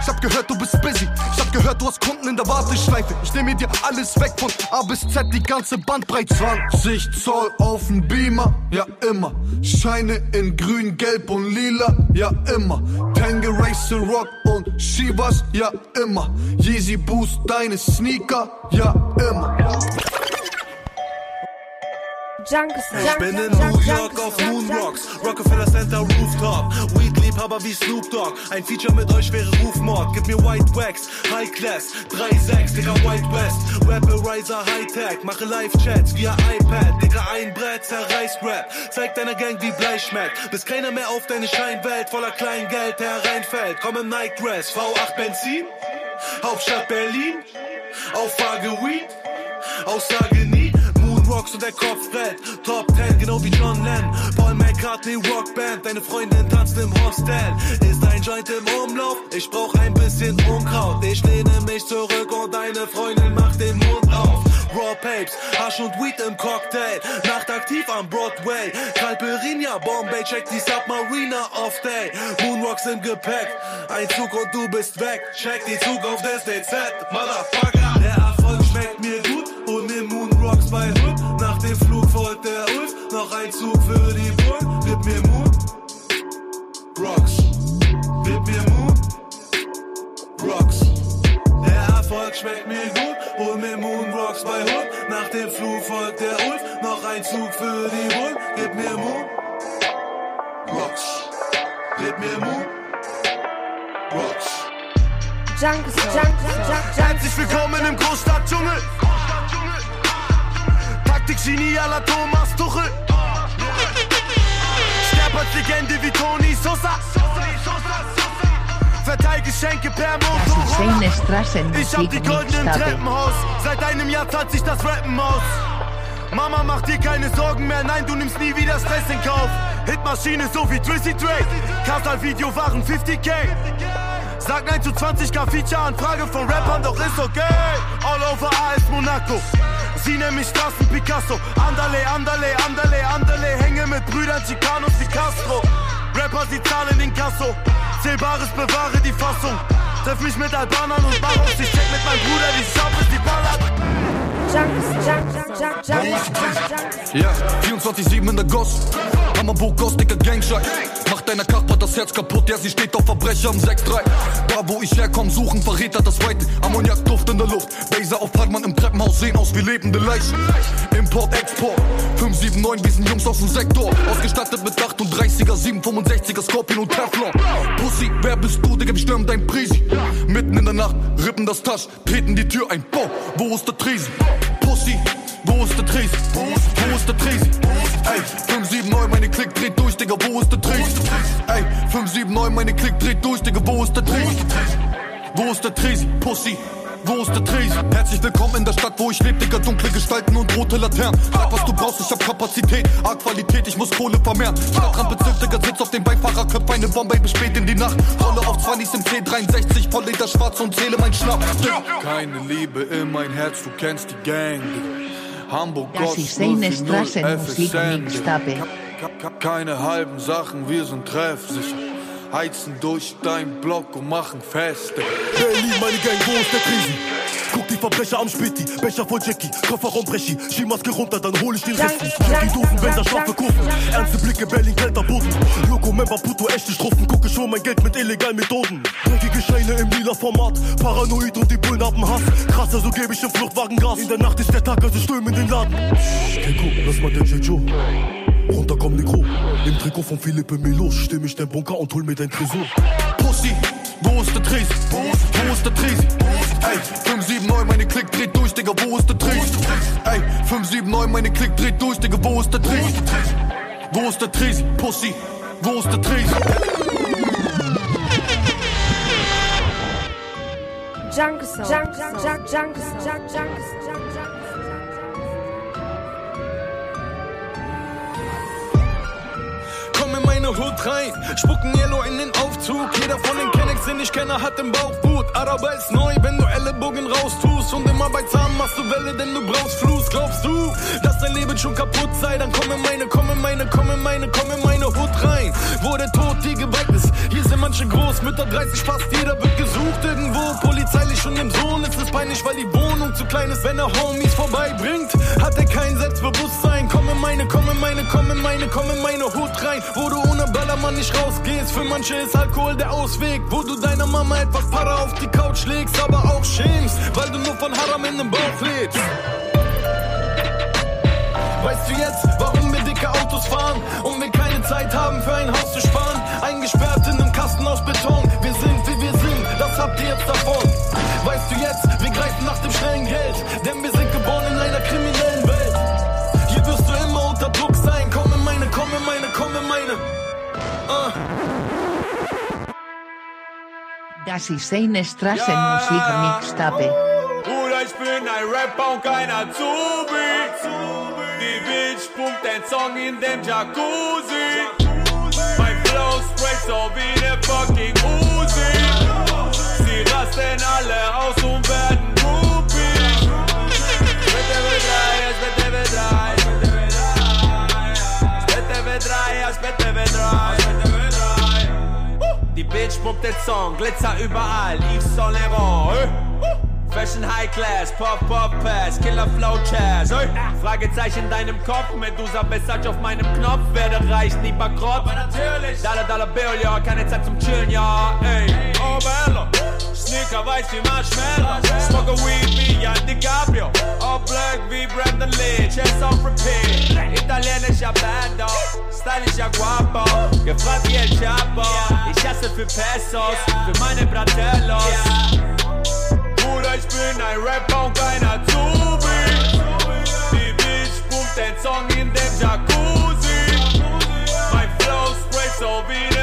Ich hab gehört, du bist busy, ich hab gehört, du hast Kunden in der Warteschleife. Ich nehme dir alles weg von A bis Z, die ganze Bandbreite. 20 Zoll auf dem Beamer, ja immer. Scheine in grün, gelb und lila, ja immer. Tango Racing Rock und Shivas, ja immer. Yeezy Boost, deine Sneaker, ja immer. Junkie Song. Ich bin in New York auf Moon Rocks, Rockefeller Center Rooftop. Weed-Liebhaber wie Snoop Dogg. Ein Feature mit euch wäre Rufmord. Gib mir White Wax, High Class, 3-6, Digga, White West. Rapperizer High-Tech, mache Live-Chats via iPad. Digga, ein Brett, zerreißt Rap. Zeig deiner Gang, wie Blei schmeckt. Bis keiner mehr auf deine Scheinwelt voller Kleingeld hereinfällt. Komm im Nightdress, V8 Benzin. Hauptstadt Berlin. Auffrage Weed. Aussage. Moonrocks und der Kopf brennt. Top 10, genau wie John Lennon. Paul McCartney Rockband. Deine Freundin tanzt im Hostel. Ist ein Joint im Umlauf? Ich brauch ein bisschen Unkraut. Ich lehne mich zurück und deine Freundin macht den Mund auf. Raw Papes, Hasch und Weed im Cocktail, nachtaktiv am Broadway, Calperinia, Bombay, check die Submarina off Day, Moonrocks im Gepäck, ein Zug und du bist weg, check die Zukunft des DZ, Motherfucker. Der Erfolg schmeckt mir gut und mir Moonrocks bei folgt der Ulf, noch ein Zug für die Bullen, gib mir Moon, Rocks, gib mir Moon, Rocks. Der Erfolg schmeckt mir gut, hol mir Moonrocks bei Hood. Nach dem Flug folgt der Ulf, noch ein Zug für die Bullen. Gib mir Moon, Rocks. Gib mir Moon, Rocks. Junkies, Junkies, Junkies. Herzlich willkommen im Großstadtdschungel. Taktik Genie à la Thomas Tuchel. Sterb als Legende wie Tony Sosa. Verteil Geschenke per Straßen Ich hab die goldenen. Treppenhaus. Seit einem Jahr zahlt sich das Rappen aus. Mama, mach dir keine Sorgen mehr. Nein, du nimmst nie wieder Stress in Kauf. Hitmaschine so wie Twisty Trade. Casal-Video waren 50k. Sag nein zu 20k Feature-Anfrage von Rappern, doch ist okay. All over AS Monaco. Sie nennen mich Straßen Picasso. Andale, andale, andale, andale. Hänge mit Brüdern Chicanos wie Castro. Rapper, sie zahlen den Kasso. Zählbares bewahre die Fassung. Treff mich mit Albanern und Baros. Ich check mit meinem Bruder die Schaufel, die ballert. Ja, 24-7 in der Goss. Hammerburg, Goss, dicker Gangscheiß. Macht deiner Kachbar das Herz kaputt, ja, sie steht auf Verbrecher im 6-3. Da, wo ich herkomm, suchen Verräter das Weite. Ammoniakduft in der Luft. Baser auf Hartmann im Treppenhaus sehen aus wie lebende Leichen. Import, Export. 579, wir sind Jungs aus dem Sektor. Ausgestattet mit 38er, 765er, Scorpion und Teflon. Pussy, wer bist du, Digga, wir stürmen dein Prisi. Mitten in der Nacht, rippen das Tasch, treten die Tür ein. Boah, wo ist der Tresen? Pussy, wo ist der Tresen? Wo ist der Tresen? Ey, 579, meine Klick dreht durch, Digga, wo ist der Tresen? Ey, 579, meine Klick dreht durch, Digga, wo ist der Tresen? Wo ist der Tresen? Pussy. Wo ist der Tresen? Herzlich willkommen in der Stadt, wo ich lebe, Digga, dunkle Gestalten und rote Laternen. Sag, was du brauchst, ich hab Kapazität, A-Qualität, ich muss Kohle vermehren. Stadtrampe zückt, Digga, sitzt auf dem Beifahrer, köpft eine Bombe bis spät in die Nacht. Rolle auf 20 im C63, voll Leder schwarz und zähle mein Schnapp. Keine Liebe in mein Herz, du kennst die Gang, Digga. Hamburg, Das ist seine 040 Straßenmusik Mixtape. Keine halben Sachen, wir sind treffsicher. Heizen durch dein Block und machen fest, Digga. Berlin, meine Gang, wo ist der Krisen? Verbrecher am Späti, Becher voll Jackie, Kofferraum Brechi, Skimaske runter, dann hol ich den Resti. Die doofen Wälder, scharfe Kurven, ernste Blicke, Berlin, kalter Boden. Loco, Member, Puto, echte Strophen, gucke schon mein Geld mit illegalen Methoden. Dreckige Scheine im lila Format, paranoid und die Bullen haben Hass. Krasser, so gebe ich im Fluchtwagen Gas. In der Nacht ist der Tag, also stürmen in den Laden. Keko, lass mal den Joe. Runter komm Negro, im Trikot von Philippe Melo, stimm ich dein Bunker und hol mir dein Tresor. Pussy, wo ist der Tresen? Wo ist der Tresen? Ey, 579, meine Klick dreht durch, Digga, wo ist der Tresen? Ey, 579, meine Klick dreht durch, Digga, wo ist der Tresen? Wo ist der Tresen? Pussy, wo ist der Tresen? Junkies, Junkies, Junkies, Junkies, Junkies, Junkies. Meine Hut rein, spucken Yellow in den Aufzug. Jeder von den Kennex, den ich kenne, hat im Bauch Wut. Araber ist neu, wenn du Ellenbogen raustust. Und immer bei Zahn machst du Welle, denn du brauchst Fluss. Glaubst du, dass dein Leben schon kaputt sei? Dann komm in meine, komm in meine, komm in meine, komm in meine Hut rein. Wo der Tod dir geweiht ist. Hier sind manche Großmütter, 30, fast jeder wird gesucht irgendwo. Polizeilich und im Sohn ist es peinlich, weil die Wohnung zu klein ist. Wenn er Homies vorbeibringt, hat er kein Selbstbewusstsein. Komm in meine, komm in meine, komm in meine, komm in meine Hut rein. Wo du ohne Ballermann nicht rausgehst. Für manche ist Alkohol der Ausweg. Wo du deiner Mama etwas Para auf die Couch legst, aber auch schämst, weil du nur von Haram in den Bauch lebst. Weißt du jetzt, warum wir dicke Autos fahren und wir keine Zeit haben für ein Haus zu sparen? Eingesperrt in einem Kasten aus Beton. Wir sind wie wir sind, das habt ihr jetzt davon. Weißt du jetzt, wir greifen nach dem schnellen Geld, denn wir sind geboren in komm in meine. Ah. Das ist seine Straßenmusik Mixtape. Bruder, ich bin ein Rapper und kein Azubi. Die Bitch pumpt den Song in dem Jacuzzi. Mein Flow sprayt so wie ne fucking Uzi. Sie rasten alle aus Die Bitch pumpt den Song, Glitzer überall, Yves Saint Laurent. Äh. Fashion High Class, Pop Pop Pass, Killer Flow Chaz. Äh? Fragezeichen in deinem Kopf, Medusa Message auf meinem Knopf, werde reich, nie bankrott. Aber natürlich, Dollar Dollar Bill, ja, keine Zeit zum Chillen, ja, ey. Oh Bella, Sneaker weiß wie Marshmallow, Smoke Weed wie Jan DiCaprio, All Black wie Brandon Lee, Chess on Repeat, italienischer Bando, stylischer Guapo, gefragt wie El Chapo, ich hasse für Pesos, für meine Bratellos. Ich bin ein Rapper und kein Azubi. Die Bitch pumpt den Song in dem Jacuzzi. Mein Flow sprayt so wie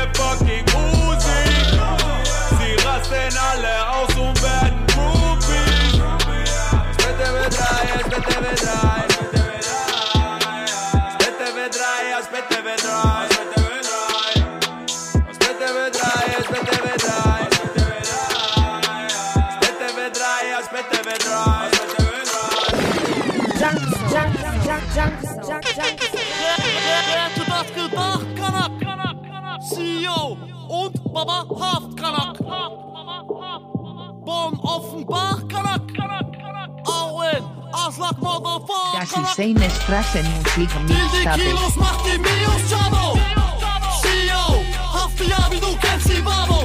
Baba Haftkanak. Bon Offenbach, Kanak, Auen, Aslak Motherfucker. Das ist eine Straßenmusik Mixtape. Kilos macht die Mios, Chavo. CEO, hafte ja, wie du kennst die Babos.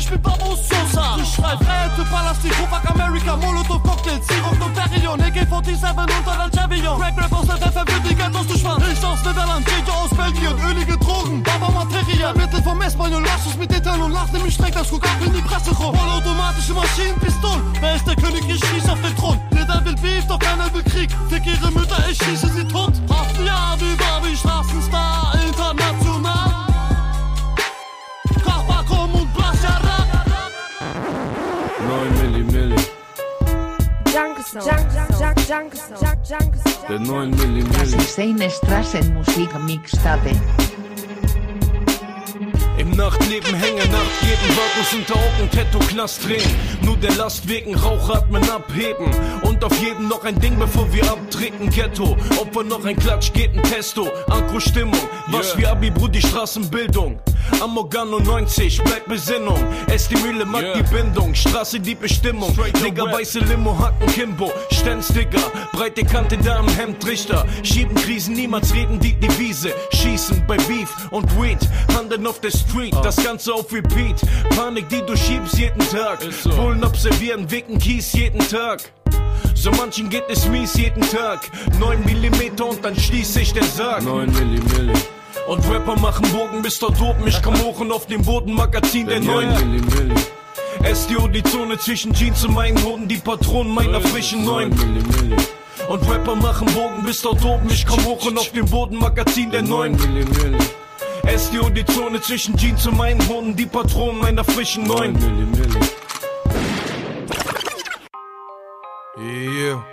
Nicht mit Babos Sosa. Ich schrei Freiheit für Palastik, Fuck America, Molotov Cocktails, Sirup und Perillon, AK-47 und dann Chavion. Crack Rap aus der Pfeffer für die Ghettos du Schwanz. Ich aus Niederland, JJ aus Belgien, ölige Drogen, Baba Material. Mittel vom Espanol, lass uns mit Eltern und lach nämlich streckt das ab in die Presse rum. Vollautomatische Maschinen, Pistolen. Wer ist der König? Ich schieß auf den Thron. Jeder will Beef, doch keiner will Krieg. Fick ihre Mütter, ich schieße Junk, junk, junk, junk, der 9 Milli Das Milli. ist eine Straßenmusik Mixtape. Im Nachtleben hängen, Nacht jeden Wartus unter Augen, Tattoo, Knast drehen. Nur der Last wegen Rauch atmen, abheben. Und auf jeden noch ein Ding, bevor wir abtreten. Ghetto, Opfer noch ein Klatsch, geht ein Testo. Agro-Stimmung, was wie Abi, Brudi, Straßenbildung. Amorgano 90, bleibt Besinnung. Es die Mühle, mag Yeah. die Bindung. Straße, die Bestimmung. Digga, weiße Limo, Hacken, Kimbo. Sternsticker, breite Kante da Hemd, Richter. Schieben Krisen, niemals reden die Devise. Schießen bei Beef und Weed. Handeln auf der Street, das Ganze auf Repeat. Panik, die du schiebst jeden Tag. so. Bullen observieren, wicken Kies jeden Tag. So manchen geht es mies jeden Tag. 9 Millimeter und dann schließt sich der Sarg. 9 Milli Milli, Und Rapper machen Bogen bis dort oben. Ich komm hoch und auf dem Boden Magazin der 9 Milli Milli, SDO die Zone zwischen Jeans und meinen Hoden, die Patronen meiner frischen 9 Milli Milli, Und Rapper machen Bogen bis dort oben. Ich komm hoch und auf dem Boden Magazin der 9 Milli Milli, SDO die Zone zwischen Jeans und meinen Hoden, die Patronen meiner frischen 9 Milli Milli. Yeah.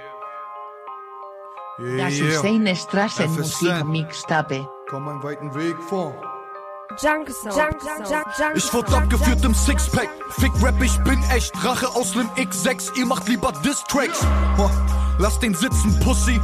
Yeah, Das ist eine Straßenmusik FSN. Mixtape. Komm einen weiten Weg vor. Junkerson. Junk, junk, junk, Ich wurde abgeführt im Sixpack. Fick Rap, ich bin echt. Rache aus nem X6. Ihr macht lieber Diss-Tracks. Huh. Lass den sitzen, Pussy.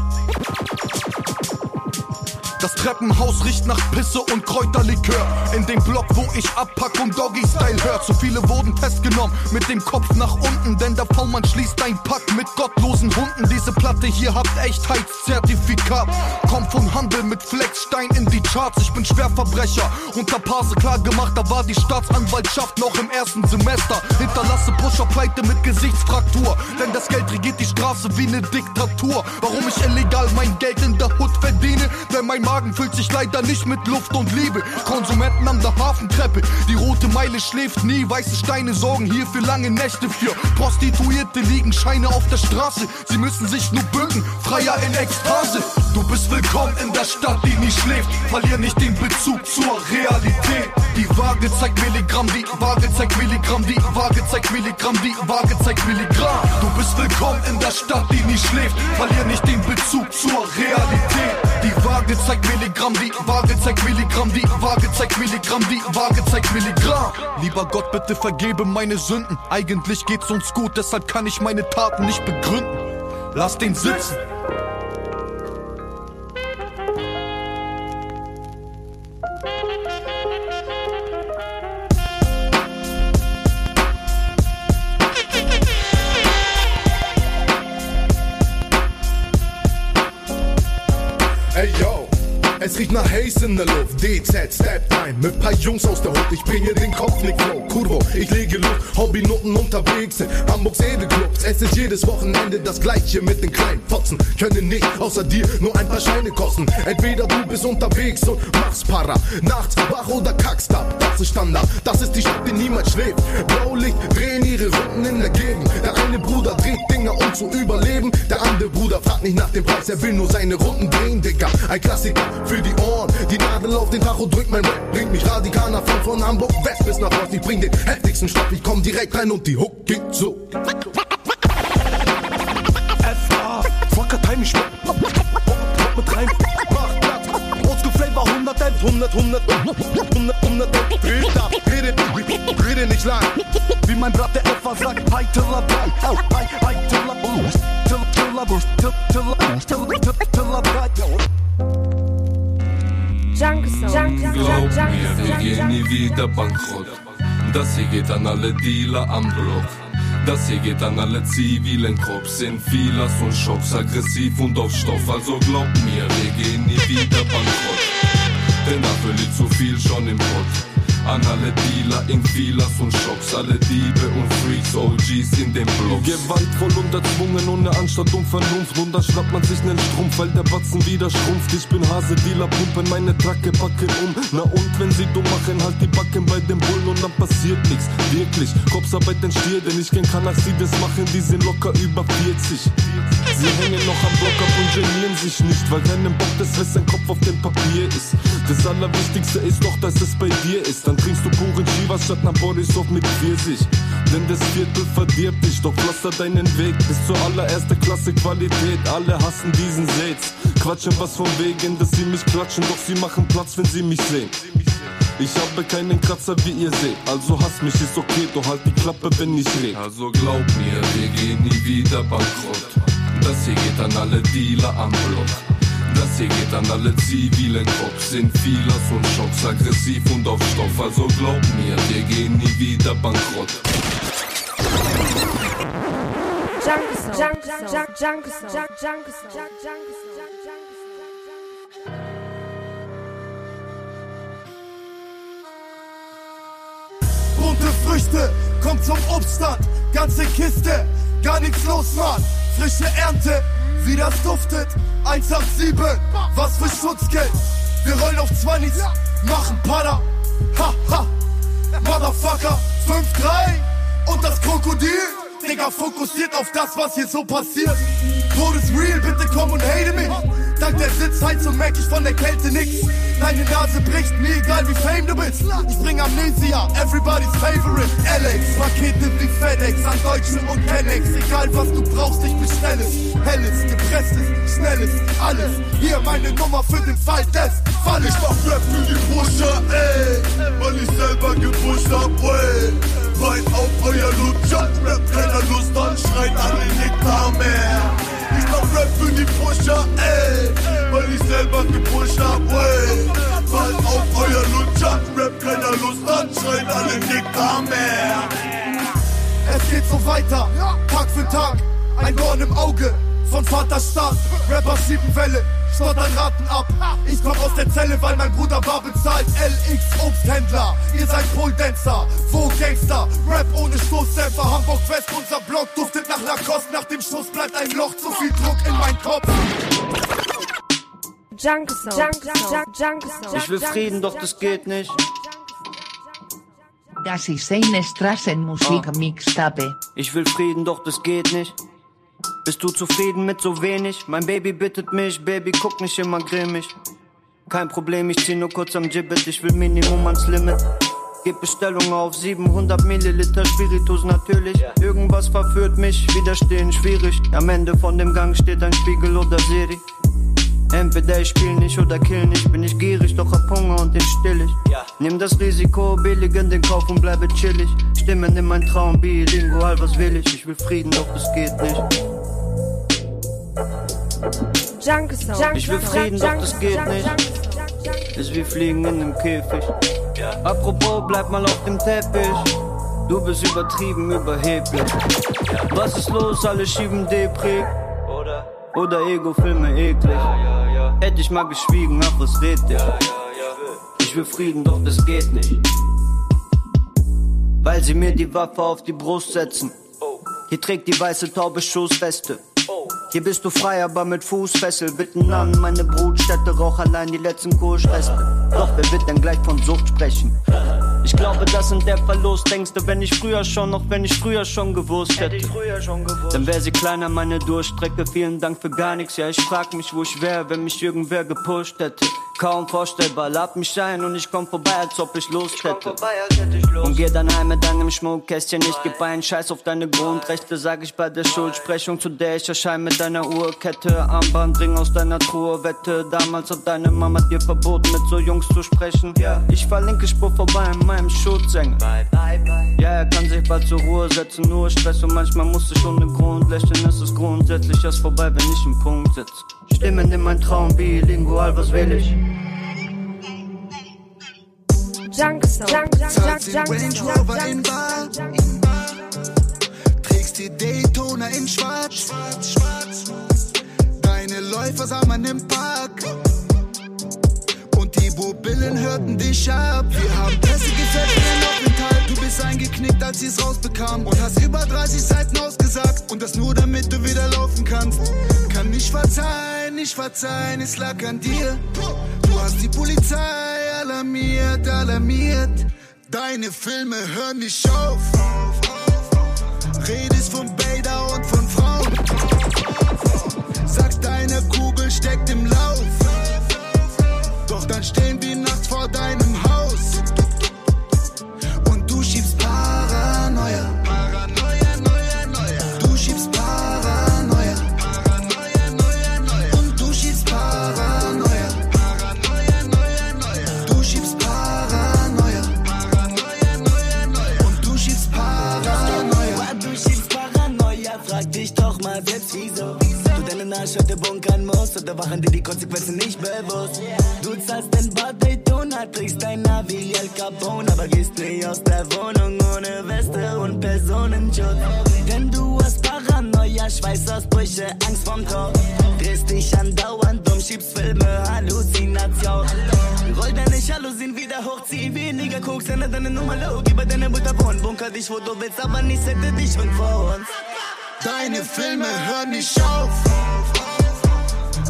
Das Treppenhaus riecht nach Pisse und Kräuterlikör. In dem Block, wo ich abpack und Doggy-Style hört. So viele wurden festgenommen mit dem Kopf nach unten. Denn der V-Mann schließt ein Pack mit gottlosen Hunden. Diese Platte hier hat Echtheitszertifikat. Kommt vom Handel mit Flexstein in die Charts. Ich bin Schwerverbrecher. Unter Pase klar gemacht, da war die Staatsanwaltschaft noch im ersten Semester. Hinterlasse Pusher-Pleite mit Gesichtsfraktur. Denn das Geld regiert die Straße wie eine Diktatur. Warum ich illegal mein Geld in der Hood verdiene? Denn mein Magen füllt sich leider nicht mit Luft und Liebe. Konsumenten an der Hafentreppe, die rote Meile schläft nie. Weiße Steine sorgen hier für lange Nächte für. Prostituierte liegen Scheine auf der Straße. Sie müssen sich nur bücken, freier in Ekstase. Du bist willkommen in der Stadt, die nie schläft. Verlier nicht den Bezug zur Realität. Die Waage zeigt Milligramm, die Waage zeigt Milligramm, die Waage zeigt Milligramm, die Waage zeigt Milligramm. Du bist willkommen in der Stadt, die nie schläft. Verlier nicht den Bezug zur Realität. Die Waage zeigt Milligramm, die Waage zeigt Milligramm, die Waage zeigt Milligramm, die Waage zeigt Milligramm. Lieber Gott, bitte vergebe meine Sünden. Eigentlich geht's uns gut, deshalb kann ich meine Taten nicht begründen. Lass den sitzen. Riecht nach Haze in der Luft. DZ, Step Time, mit paar Jungs aus der Hut. Ich bringe den Kopf nicht flow. Kurvo, ich lege Luft. Hobbynoten unterwegs in Hamburgs Edelclubs. Es ist jedes Wochenende das gleiche mit den kleinen Fotzen. Können nicht außer dir nur ein paar Scheine kosten. Entweder du bist unterwegs und machst Para. Nachts wach oder kackst ab. Das ist Standard. Das ist die Stadt, die niemals schläft. Blaulicht drehen ihre Runden in der Gegend. Der eine Bruder dreht Dinger, um zu überleben. Der andere Bruder fragt nicht nach dem Preis. Er will nur seine Runden drehen, Digga. Ein Klassiker für die Ohren. Die Nadel auf den Tacho drückt mein Rap. Bringt mich radikal nach vorn von Hamburg West bis nach Ost. Ich bring den heftigsten Stoff. Ich komm direkt rein und die Hook geht so. FA, Fucker Time, ich mit rein, mach Platz. Oldschool Flavor 111, 100, 100, 100, 100, Dreht ab, rede, rede nicht lang. Wie mein Brat der sagt, hi Tilla Bang, hi, hi, hi Tilla Bang. Tilla, Tilla, Tilla, Tilla, Tilla, Tilla, Tilla, Junk Song. Glaub mir, wir gehen nie wieder bankrott. Das hier geht an alle Dealer am Block. Das hier geht an alle zivilen Cops, sind Feelers und Schocks, aggressiv und auf Stoff. Also glaub mir, wir gehen nie wieder bankrott. Denn dafür liegt zu viel schon im Pott. An alle Dealer in Feelers und Schocks, alle Diebe und Freaks, OGs in dem Block. Gewaltvoll und erzwungen, ohne Anstand und Vernunft. Und da schnappt man sich nen Strumpf, weil der Batzen wieder schrumpft. Ich bin Hase, Dealer, pumpen meine Tracke, packen um. Na und wenn sie dumm machen, halt die Backen bei dem Bullen und dann passiert nichts. Wirklich, Kopfsarbeit entsteht, denn ich kenn Kanaks, die das machen, die sind locker über 40. Sie hängen noch am Block ab und genieren sich nicht, weil keinem Bock das, was sein Kopf auf dem Papier ist. Das Allerwichtigste ist doch, dass es bei dir ist. Dann trinkst du puren Chivas statt nach Borisov mit Pfirsich. Denn das Viertel verdirbt dich, doch pflaster deinen Weg bis zur allererste Klasse Qualität. Alle hassen diesen Sets, quatschen was von wegen, dass sie mich klatschen, doch sie machen Platz, wenn sie mich sehen. Ich habe keinen Kratzer, wie ihr seht. Also hasst mich, ist okay, doch halt die Klappe, wenn ich red. Also glaub mir, wir gehen nie wieder bankrott. Das hier geht an alle Dealer am Block. Das hier geht an alle zivilen Cops, sind Feelers und Schocks, aggressiv und auf Stoff. Also glaub mir, wir gehen nie wieder bankrott. Bunte Früchte, kommt zum Obststand, ganze Kiste, gar nichts los, Mann. Frische Ernte, wie das duftet. 187, was für Schutzgeld. Wir rollen auf 20, machen Pada. Ha, ha, Motherfucker, 5-3 und das Krokodil. Digga, fokussiert auf das, was hier so passiert. Tod ist real, bitte komm und hate mich. Dank der Sitzheizung merk ich von der Kälte nix. Deine Nase bricht, mir egal wie fame du bist. Ich bring Amnesia, everybody's favorite. Alex, Pakete wie FedEx an Deutschen und Pennex. Egal was du brauchst, ich bestell es. Helles, gepresstes, schnelles, alles. Hier meine Nummer für den Fall des Falles. Ich mach Rap für die Pusher, ey, weil ich selber gepusht hab, selber gepusht hab, ey. Weit auf euer Lutscher, Rap keiner Lust, dann schreit alle Nektar mehr. Es geht so weiter, Tag für Tag, ein Dorn im Auge von Vaterstaat. Rapper schieben Welle, stottern Raten ab. Ich komm aus der Zelle, weil mein Bruder bar bezahlt. LX Obsthändler, ihr seid Pole-Dancer, wo Gangster, Rap ohne Stoßdämpfer. Hamburg West, unser Block duftet nach Lacoste. Nach dem Schuss bleibt ein Loch, zu viel Druck in mein Kopf. Junk Song. Junk Junk Junk Song. Ich will Frieden, doch das geht nicht. Das ist eine Straßenmusik Mixtape. Ich will Frieden, doch das geht nicht. Bist du zufrieden mit so wenig? Mein Baby bittet mich, Baby, guck nicht immer grimmig. Kein Problem, ich zieh nur kurz am Gibbet, ich will Minimum ans Limit. Gib Bestellung auf 700 Milliliter Spiritus natürlich. Irgendwas verführt mich, widerstehen schwierig. Am Ende von dem Gang steht ein Spiegel oder Serie. Entweder ich spiel nicht oder kill nicht, bin ich gierig, doch hab Hunger und den still ich. Ja. Nimm das Risiko, billig in den Kauf und bleibe chillig. Stimmen in mein Traum, bilingual, was will ich? Ich will Frieden, doch es geht nicht. Ich will Frieden, doch das geht nicht. Ist wie Fliegen in einem Käfig. Apropos, bleib mal auf dem Teppich. Du bist übertrieben überheblich. Was ist los? Alle schieben Depri. Oder, Oder Ego-Filme eklig. Hätte ich mal geschwiegen, ach was red der? Ich will Frieden, doch das geht nicht. Weil sie mir die Waffe auf die Brust setzen. Hier trägt die weiße Taube Schoßweste. Hier bist du frei, aber mit Fußfessel. Bitten an meine Brutstätte, rauch allein die letzten Kursreste. Doch wer wird denn gleich von Sucht sprechen? Ich glaube, das sind der Verlust. Denkst du, wenn ich früher schon, noch wenn ich früher schon gewusst hätte, dann wäre sie kleiner, meine Durchstrecke. Vielen Dank für gar nichts. Ja, ich frag mich, wo ich wäre, wenn mich irgendwer gepusht hätte. Kaum vorstellbar, lad mich ein und ich komm vorbei, als ob ich Lust hätte. Und geh dann heim mit deinem Schmuckkästchen. Ich geb einen Scheiß auf deine Grundrechte, sag ich bei der Schuldsprechung, zu der ich erscheine mit deiner Uhrkette. Armbandring aus deiner Truhe, Wette. Damals hat deine Mama dir verboten, mit so Jungs zu sprechen. Ich verlinke Spur vorbei in meinem Schutzsänger. Ja, er kann sich bald zur Ruhe setzen, nur Stress und manchmal muss ich ohne Grund lächeln. Es ist grundsätzlich erst vorbei, wenn ich im Punkt sitz. Stimmen in mein Traum, bilingual, was will ich? Junk Sound. Junk, Junk, Junk, Junk, Range Rover Junk, in. Bar. Trägst die Daytona in Schwarz. Deine Läufer sah man im Park. Die Pupillen hörten dich ab. Wir haben Pässe gefällt für den Aufenthalt. Du bist eingeknickt, als sie's rausbekam. Und hast über 30 Seiten ausgesagt. Und das nur damit du wieder laufen kannst. Kann nicht verzeihen, nicht verzeihen, es lag an dir. Du hast die Polizei alarmiert, alarmiert. Deine Filme hören nicht auf. Redest von Bader und von Frauen. Sagst, deine Kugel steckt im Lauf. Doch dann stehen wir nachts vor deinem Haus. Und du schiebst Paranoia. Paranoia, Neuer, Neuer. Du schiebst Paranoia. Paranoia, Neuer, Neuer. Und du schiebst Paranoia. Paranoia, Neuer, Neuer. Du schiebst Paranoia. Paranoia, Neuer, Neuer. Und du schiebst Paranoia. Du schiebst Paranoia, frag dich doch mal selbst wieso. Du deinen Arsch heute bunkern musst oder waren dir die Konsequenzen nicht bewusst. Dich, wo du willst, aber nicht setze dich und vor uns. Deine Filme hören nicht auf.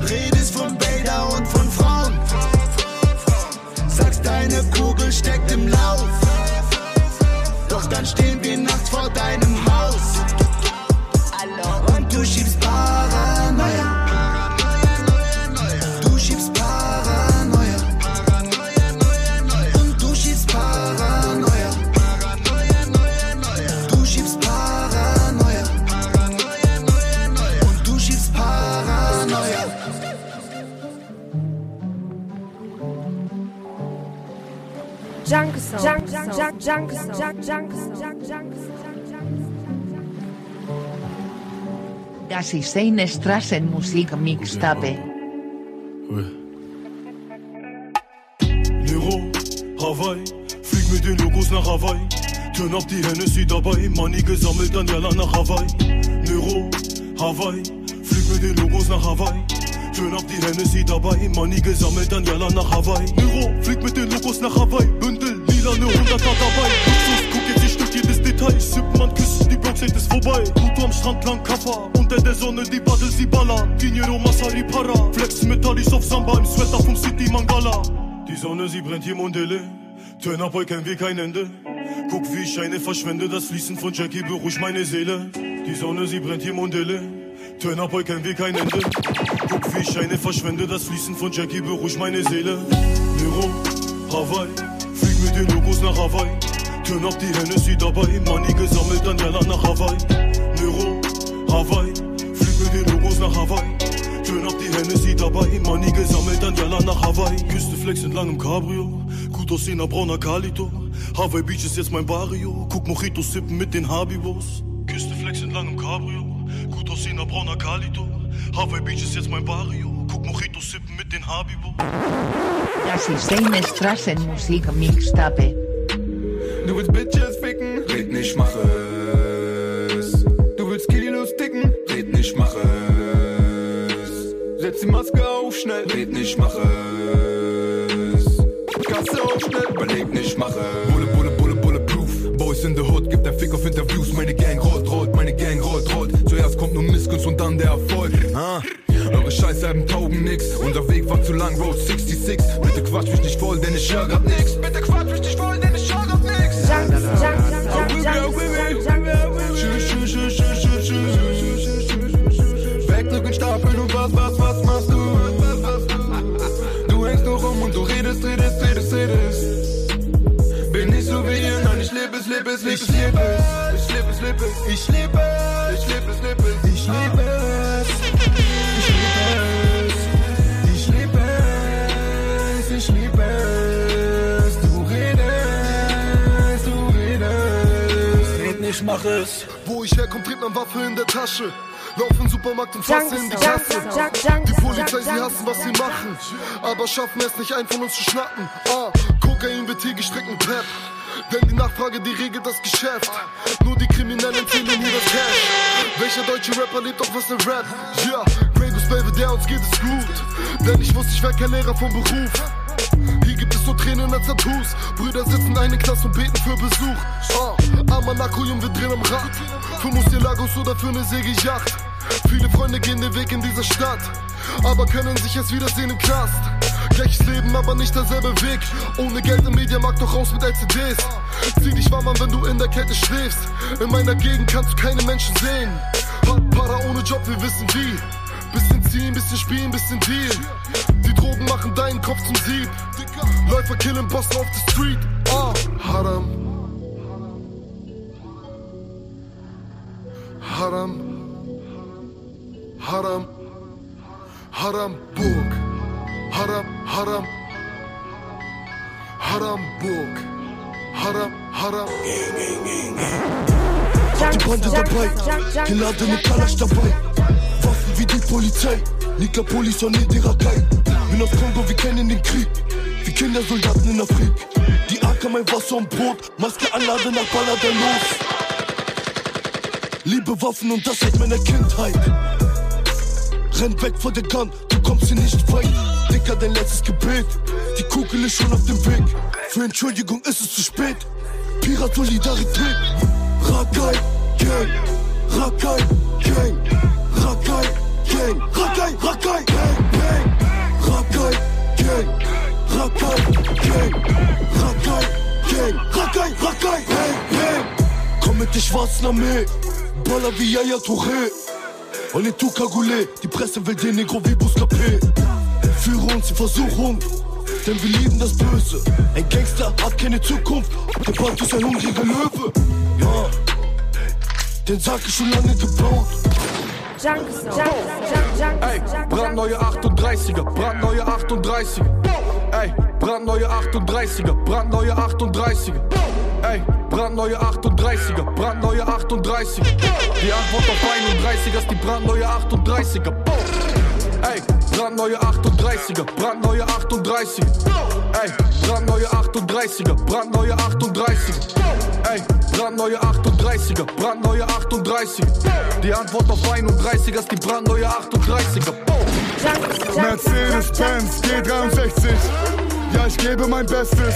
Redest von Bader und von Frauen. Sagst, deine Kugel steckt im Lauf. Doch dann stehen wir nachts vor deinem Haus. Und du schiebst Junk, Junk, Junk Sound. Junk, Junk Sound. Junk, Junk Das ist eine Straßenmusik-Mixtape. Nero, Hawaii, flieg mit den Logos nach Hawaii. Turn up die Hennessy dabei, Money gesammelt, dann Jalla nach Hawaii. Nero, Hawaii, flieg mit den Logos nach Hawaii. Turn up die Hennessy dabei, Money gesammelt, dann Jalla nach Hawaii. Nero, flieg mit den Logos nach Hawaii. Bündel, lila, ne 100er dabei. Luxus, guck jetzt, ich stück jedes Detail. Sippen küssen, die Bronx ist vorbei. Pluto am Strand lang Kaffa, unter der Sonne die Paddel, sie ballern. Dinero, Masari, Para. Flex mit Talis auf Samba im Sweater vom City Mangala. Die Sonne, sie brennt hier Mondele. Turn up, heute kennen wir kein Ende. Guck, wie ich Scheine verschwende, das Fließen von Jackie beruhigt meine Seele. Die Sonne, sie brennt hier Mondele. Turn up, heute kennen wir kein Ende. Guck, wie ich Scheine verschwende, das Fließen von Jackie beruhigt meine Seele. Nero, Hawaii, mit den Logos nach Hawaii. Turn up die Hennessy dabei, Money gesammelt, dann Jalla nach Hawaii. Nero, Hawaii, flieg mit den Logos nach Hawaii. Schön auf die Hennessy dabei, Money gesammelt, dann Jalla nach Hawaii. Küste Flex in langem Cabrio, gut aussehender brauner Kalito. Hawaii Beach ist jetzt mein Barrio, guck Mojitos sippen mit den Habibos. Küste Flex in langem Cabrio, gut aussehender brauner Kalito. Hawaii Beach ist jetzt mein Barrio, guck Mojitos sippen mit den Habibos. Das ist eine Straßenmusik-Mixtape. Du willst Bitches ficken? Red nicht, mach es. Du willst Kilos dicken? Red nicht, mach es. Setz die Maske auf, schnell. Red nicht, mach es. Kasse auf, schnell. Überleg nicht, mach es. Bulle, Bulle, Bulle, Bulle, Proof. Boys in the Hood, gibt der Fick auf Interviews. Meine Gang rollt, rollt, meine Gang rollt, rollt. Zuerst kommt nur Missgunst und dann der Erfolg. Ah. Eure Scheißalben taugen nix. Unser Weg war zu lang, Road 66. Bitte quatsch mich nicht voll, denn ich hör grad nix. Bitte quatsch mich nicht voll, denn ich hör grad nix. Wegdrücken, stapeln und was, was, was machst du? Du hängst nur rum und du redest, redest, redest, redest. Bin nicht so wie ihr, nein, ich lebe es, lebe es, lebe es, lebe es. Ich lebe es, lebe es, ich lebe es. Ich lebe es, lebe es, nicht, mach es. Wo ich herkomme, trägt man Waffe in der Tasche. Lauf in den Supermarkt und fasse in die Kasse. Die Polizei, sie hassen, was sie machen. Aber schaffen es nicht, einen von uns zu schnappen. Ah, Kokain wird hier gestreckt mit Pep. Denn die Nachfrage, die regelt das Geschäft. Nur die Kriminellen zählen hier das Cash. Welcher deutsche Rapper lebt auf was der Rap? Ja, Grey Goose Baby, der uns geht es gut. Denn ich wusste, ich wär kein Lehrer vom Beruf. Hier gibt es nur Tränen als Tattoos. Brüder sitzen eine Klasse und beten für Besuch. Ah, Amanako, Jung, wir drehen am Rad. Für Lagos oder für eine Segelyacht. Viele Freunde gehen den Weg in dieser Stadt. Aber können sich erst wiedersehen im Knast. Gleiches Leben, aber nicht derselbe Weg. Ohne Geld im Mediamarkt doch raus mit LCDs. Zieh dich warm an, wenn du in der Kälte schläfst. In meiner Gegend kannst du keine Menschen sehen. Para ohne Job, wir wissen wie. Bisschen ziehen, bisschen spielen, bisschen Deal. Die Drogen machen deinen Kopf zum Sieb. Läufer killen Bossen auf der Street. Ah, Haram. Haram. Haram. Haram Burg. Haram, Haram. Haram Burg. Haram, Haram. Die Bande dabei, geladen mit Kalasch dabei. Waffen wie die Polizei, Nika Polis und Nidirakai. Bin aus Kongo, wir kennen den Krieg. Wie Kindersoldaten in Afrik. Die AK, mein Wasser und Brot, Maske anladen nach Baller dann los. Liebe Waffen und das seit meiner Kindheit. Renn weg vor der Gun, du kommst hier nicht weit. Dicker, dein letztes Gebet. Die Kugel ist schon auf dem Weg. Für Entschuldigung ist es zu spät. Pirat Solidarität. Rakai, Gang. Rakai, Gang. Gang. Rakai, Rakai, Gang, Gang. Rakai, Gang. Rakai, Gang. Rakai, Gang. Rakai, Rakai, Gang, Gang. Komm mit der schwarzen Armee. Baller wie Yaya Touré. On est cagoulé, die Presse will den Negro wie Buscapé. Führe uns in Versuchung, denn wir lieben das Böse. Ein Gangster hat keine Zukunft, der Band ist ein hungriger Löwe. Ja, den Sack ist schon lange gebaut. Ey, brandneue 38er, brandneue 38er. Ey, brandneue 38er, brandneue 38er. Ey, brandneue 38er, brandneue 38er. Die Antwort auf 31er ist die brandneue 38er. Boom. Ey, brandneue 38er, brandneue 38er. Ey, brandneue 38er, brandneue 38er. Ey, brandneue 38er, brandneue 38er. Die Antwort auf 31er ist die brandneue 38er. Boom. Mercedes-Benz G63. Ja, ich gebe mein Bestes.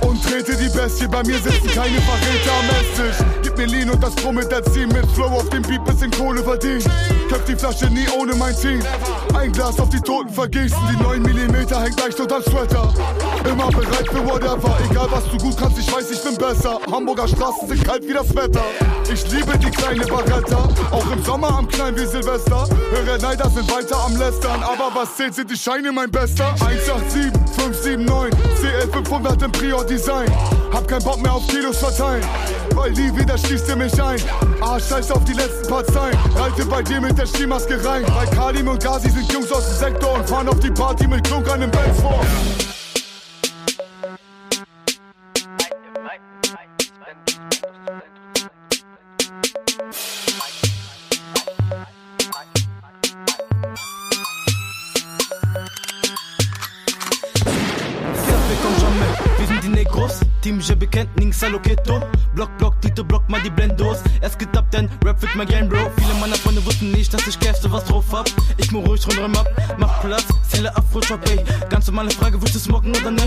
Und trete die Bestie, bei mir sitzen keine Verräter am Esstisch. Gib mir Lean und das Promethazin mit Flow auf dem Beat, bisschen Kohle verdient. Köpf die Flasche nie ohne mein Team. Ein Glas auf die Toten vergießen, die 9 mm hängt leicht unter Sweater. Immer bereit für whatever, egal was du gut kannst, ich weiß, ich bin besser. Hamburger Straßen sind kalt wie das Wetter. Ich liebe die kleine Baretta, auch im Sommer am Klein wie Silvester. Höre Neider sind weiter am Lästern, aber was zählt, sind die Scheine mein Bester. 187, 579, CL 500 im Prior-Design. Hab kein Bock mehr auf Kilos verteilen. Weil nie wieder schließt ihr mich ein. Ah, scheiß auf die letzten Parteien. Reite bei dir mit der Skimaske rein. Bei Kalim und Gazi sind Jungs aus dem Sektor und fahren auf die Party mit Klunk an dem Benz vor. Team, je bekennt nix salo keto. Block, Block, Tito, Block mal die Blendos. Es geht ab, denn Rap wird mein Game, Bro. Viele meiner Freunde wussten nicht, dass ich Cash was drauf hab. Ich muss ruhig rundherum ab, mach Platz Ziele Afro-Shop, ey Ganz normale Frage, willst du smoken oder ne?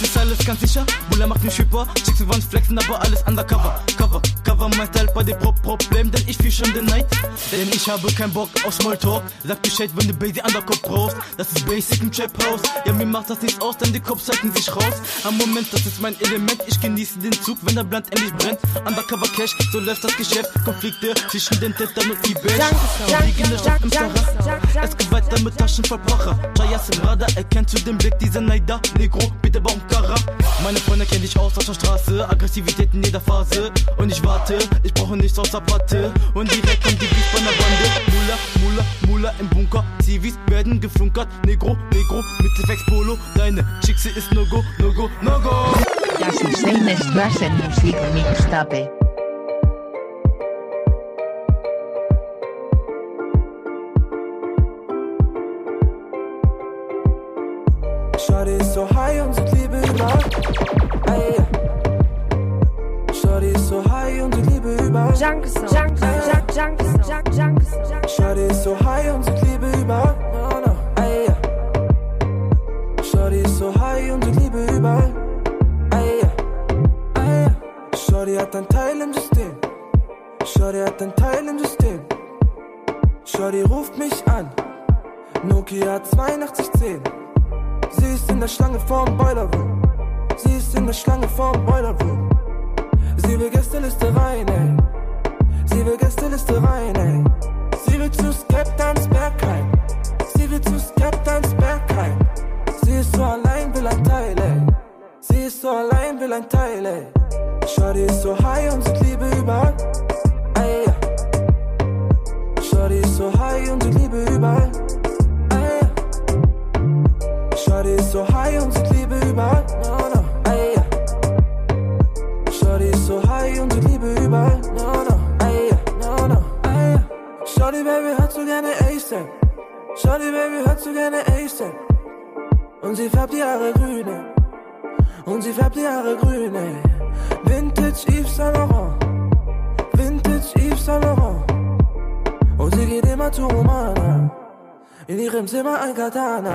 Ist alles ganz sicher, Bulla macht mich hyper. Chicks, wir wollen flexen, aber alles undercover. Cover, cover mein Style bei dem Pro Problem Denn ich fühl schon den Night Denn ich habe keinen Bock auf Smalltalk. Sag Bescheid, wenn du Basie Undercop brauchst. Das ist Basic im Trap House. Ja, mir macht das nichts aus, denn die Cops halten sich raus. Am Moment, das ist mein Element. Ich genieße den Zug, wenn der Blatt endlich brennt. Undercover Cash, so läuft das Geschäft. Konflikte zwischen den Tätern und eBay Liegende Stadt im Sahara Es geht weiter mit Taschen voll Pracher Im Radar, erkennt zu dem Blick dieser Neider Negro, bitte Baumkara Meine Freunde kennen dich aus aus der Straße Aggressivität in jeder Phase. Und ich warte, ich brauche nichts außer Patte Und direkt kommt die Beef bei der Bande. Mula, Mula, Mula im Bunker. Zivis werden geflunkert Negro, Negro, mit Flex Polo. Deine Chickse ist no go, no go, no go. Das ist eine Straßenmusik Shorty ist so high und sieht Liebe überall. Ey. Shorty ist so high und sieht Liebe überall. Junkie Song, Song, Junkie Song, Junkie Song. Shorty ist so high und sieht Liebe überall. No, no. Ey. Shorty ist so high und sieht Liebe überall. Ey. Ey. Shorty hat ein Teil im System. Shorty hat ein Teil im System. Shorty ruft mich an. Nokia 8210. Sie ist in der Schlange vorm Boiler Room. Sie ist in der Schlange vorm Boiler Room. Sie will Gästeliste rein, ey. Sie will Gästeliste rein, ey. Sie will zu Skeptans Bergheim. Sie will zu Skeptans Bergheim. Sie ist so allein, will ein Teil, ey. Sie ist so allein, will ein Teil, ey. Shorty ist so high und sieht Liebe überall. Ey. Shorty ist so high und sieht Liebe überall. Shorty ist so high und sieht Liebe überall. No, no. Ey. Shorty ist so high und sieht Liebe überall. No, no. Ey. No, no. Ey. Shorty Baby hat so gerne ASAP. Shorty Baby hat so gerne ASAP. Und sie färbt die Haare grün, ey. Und sie färbt die Haare grün, ey. Vintage Yves Saint Laurent. Vintage Yves Saint Laurent. Und sie geht immer zu Romana. In ihrem Zimmer ein Katana.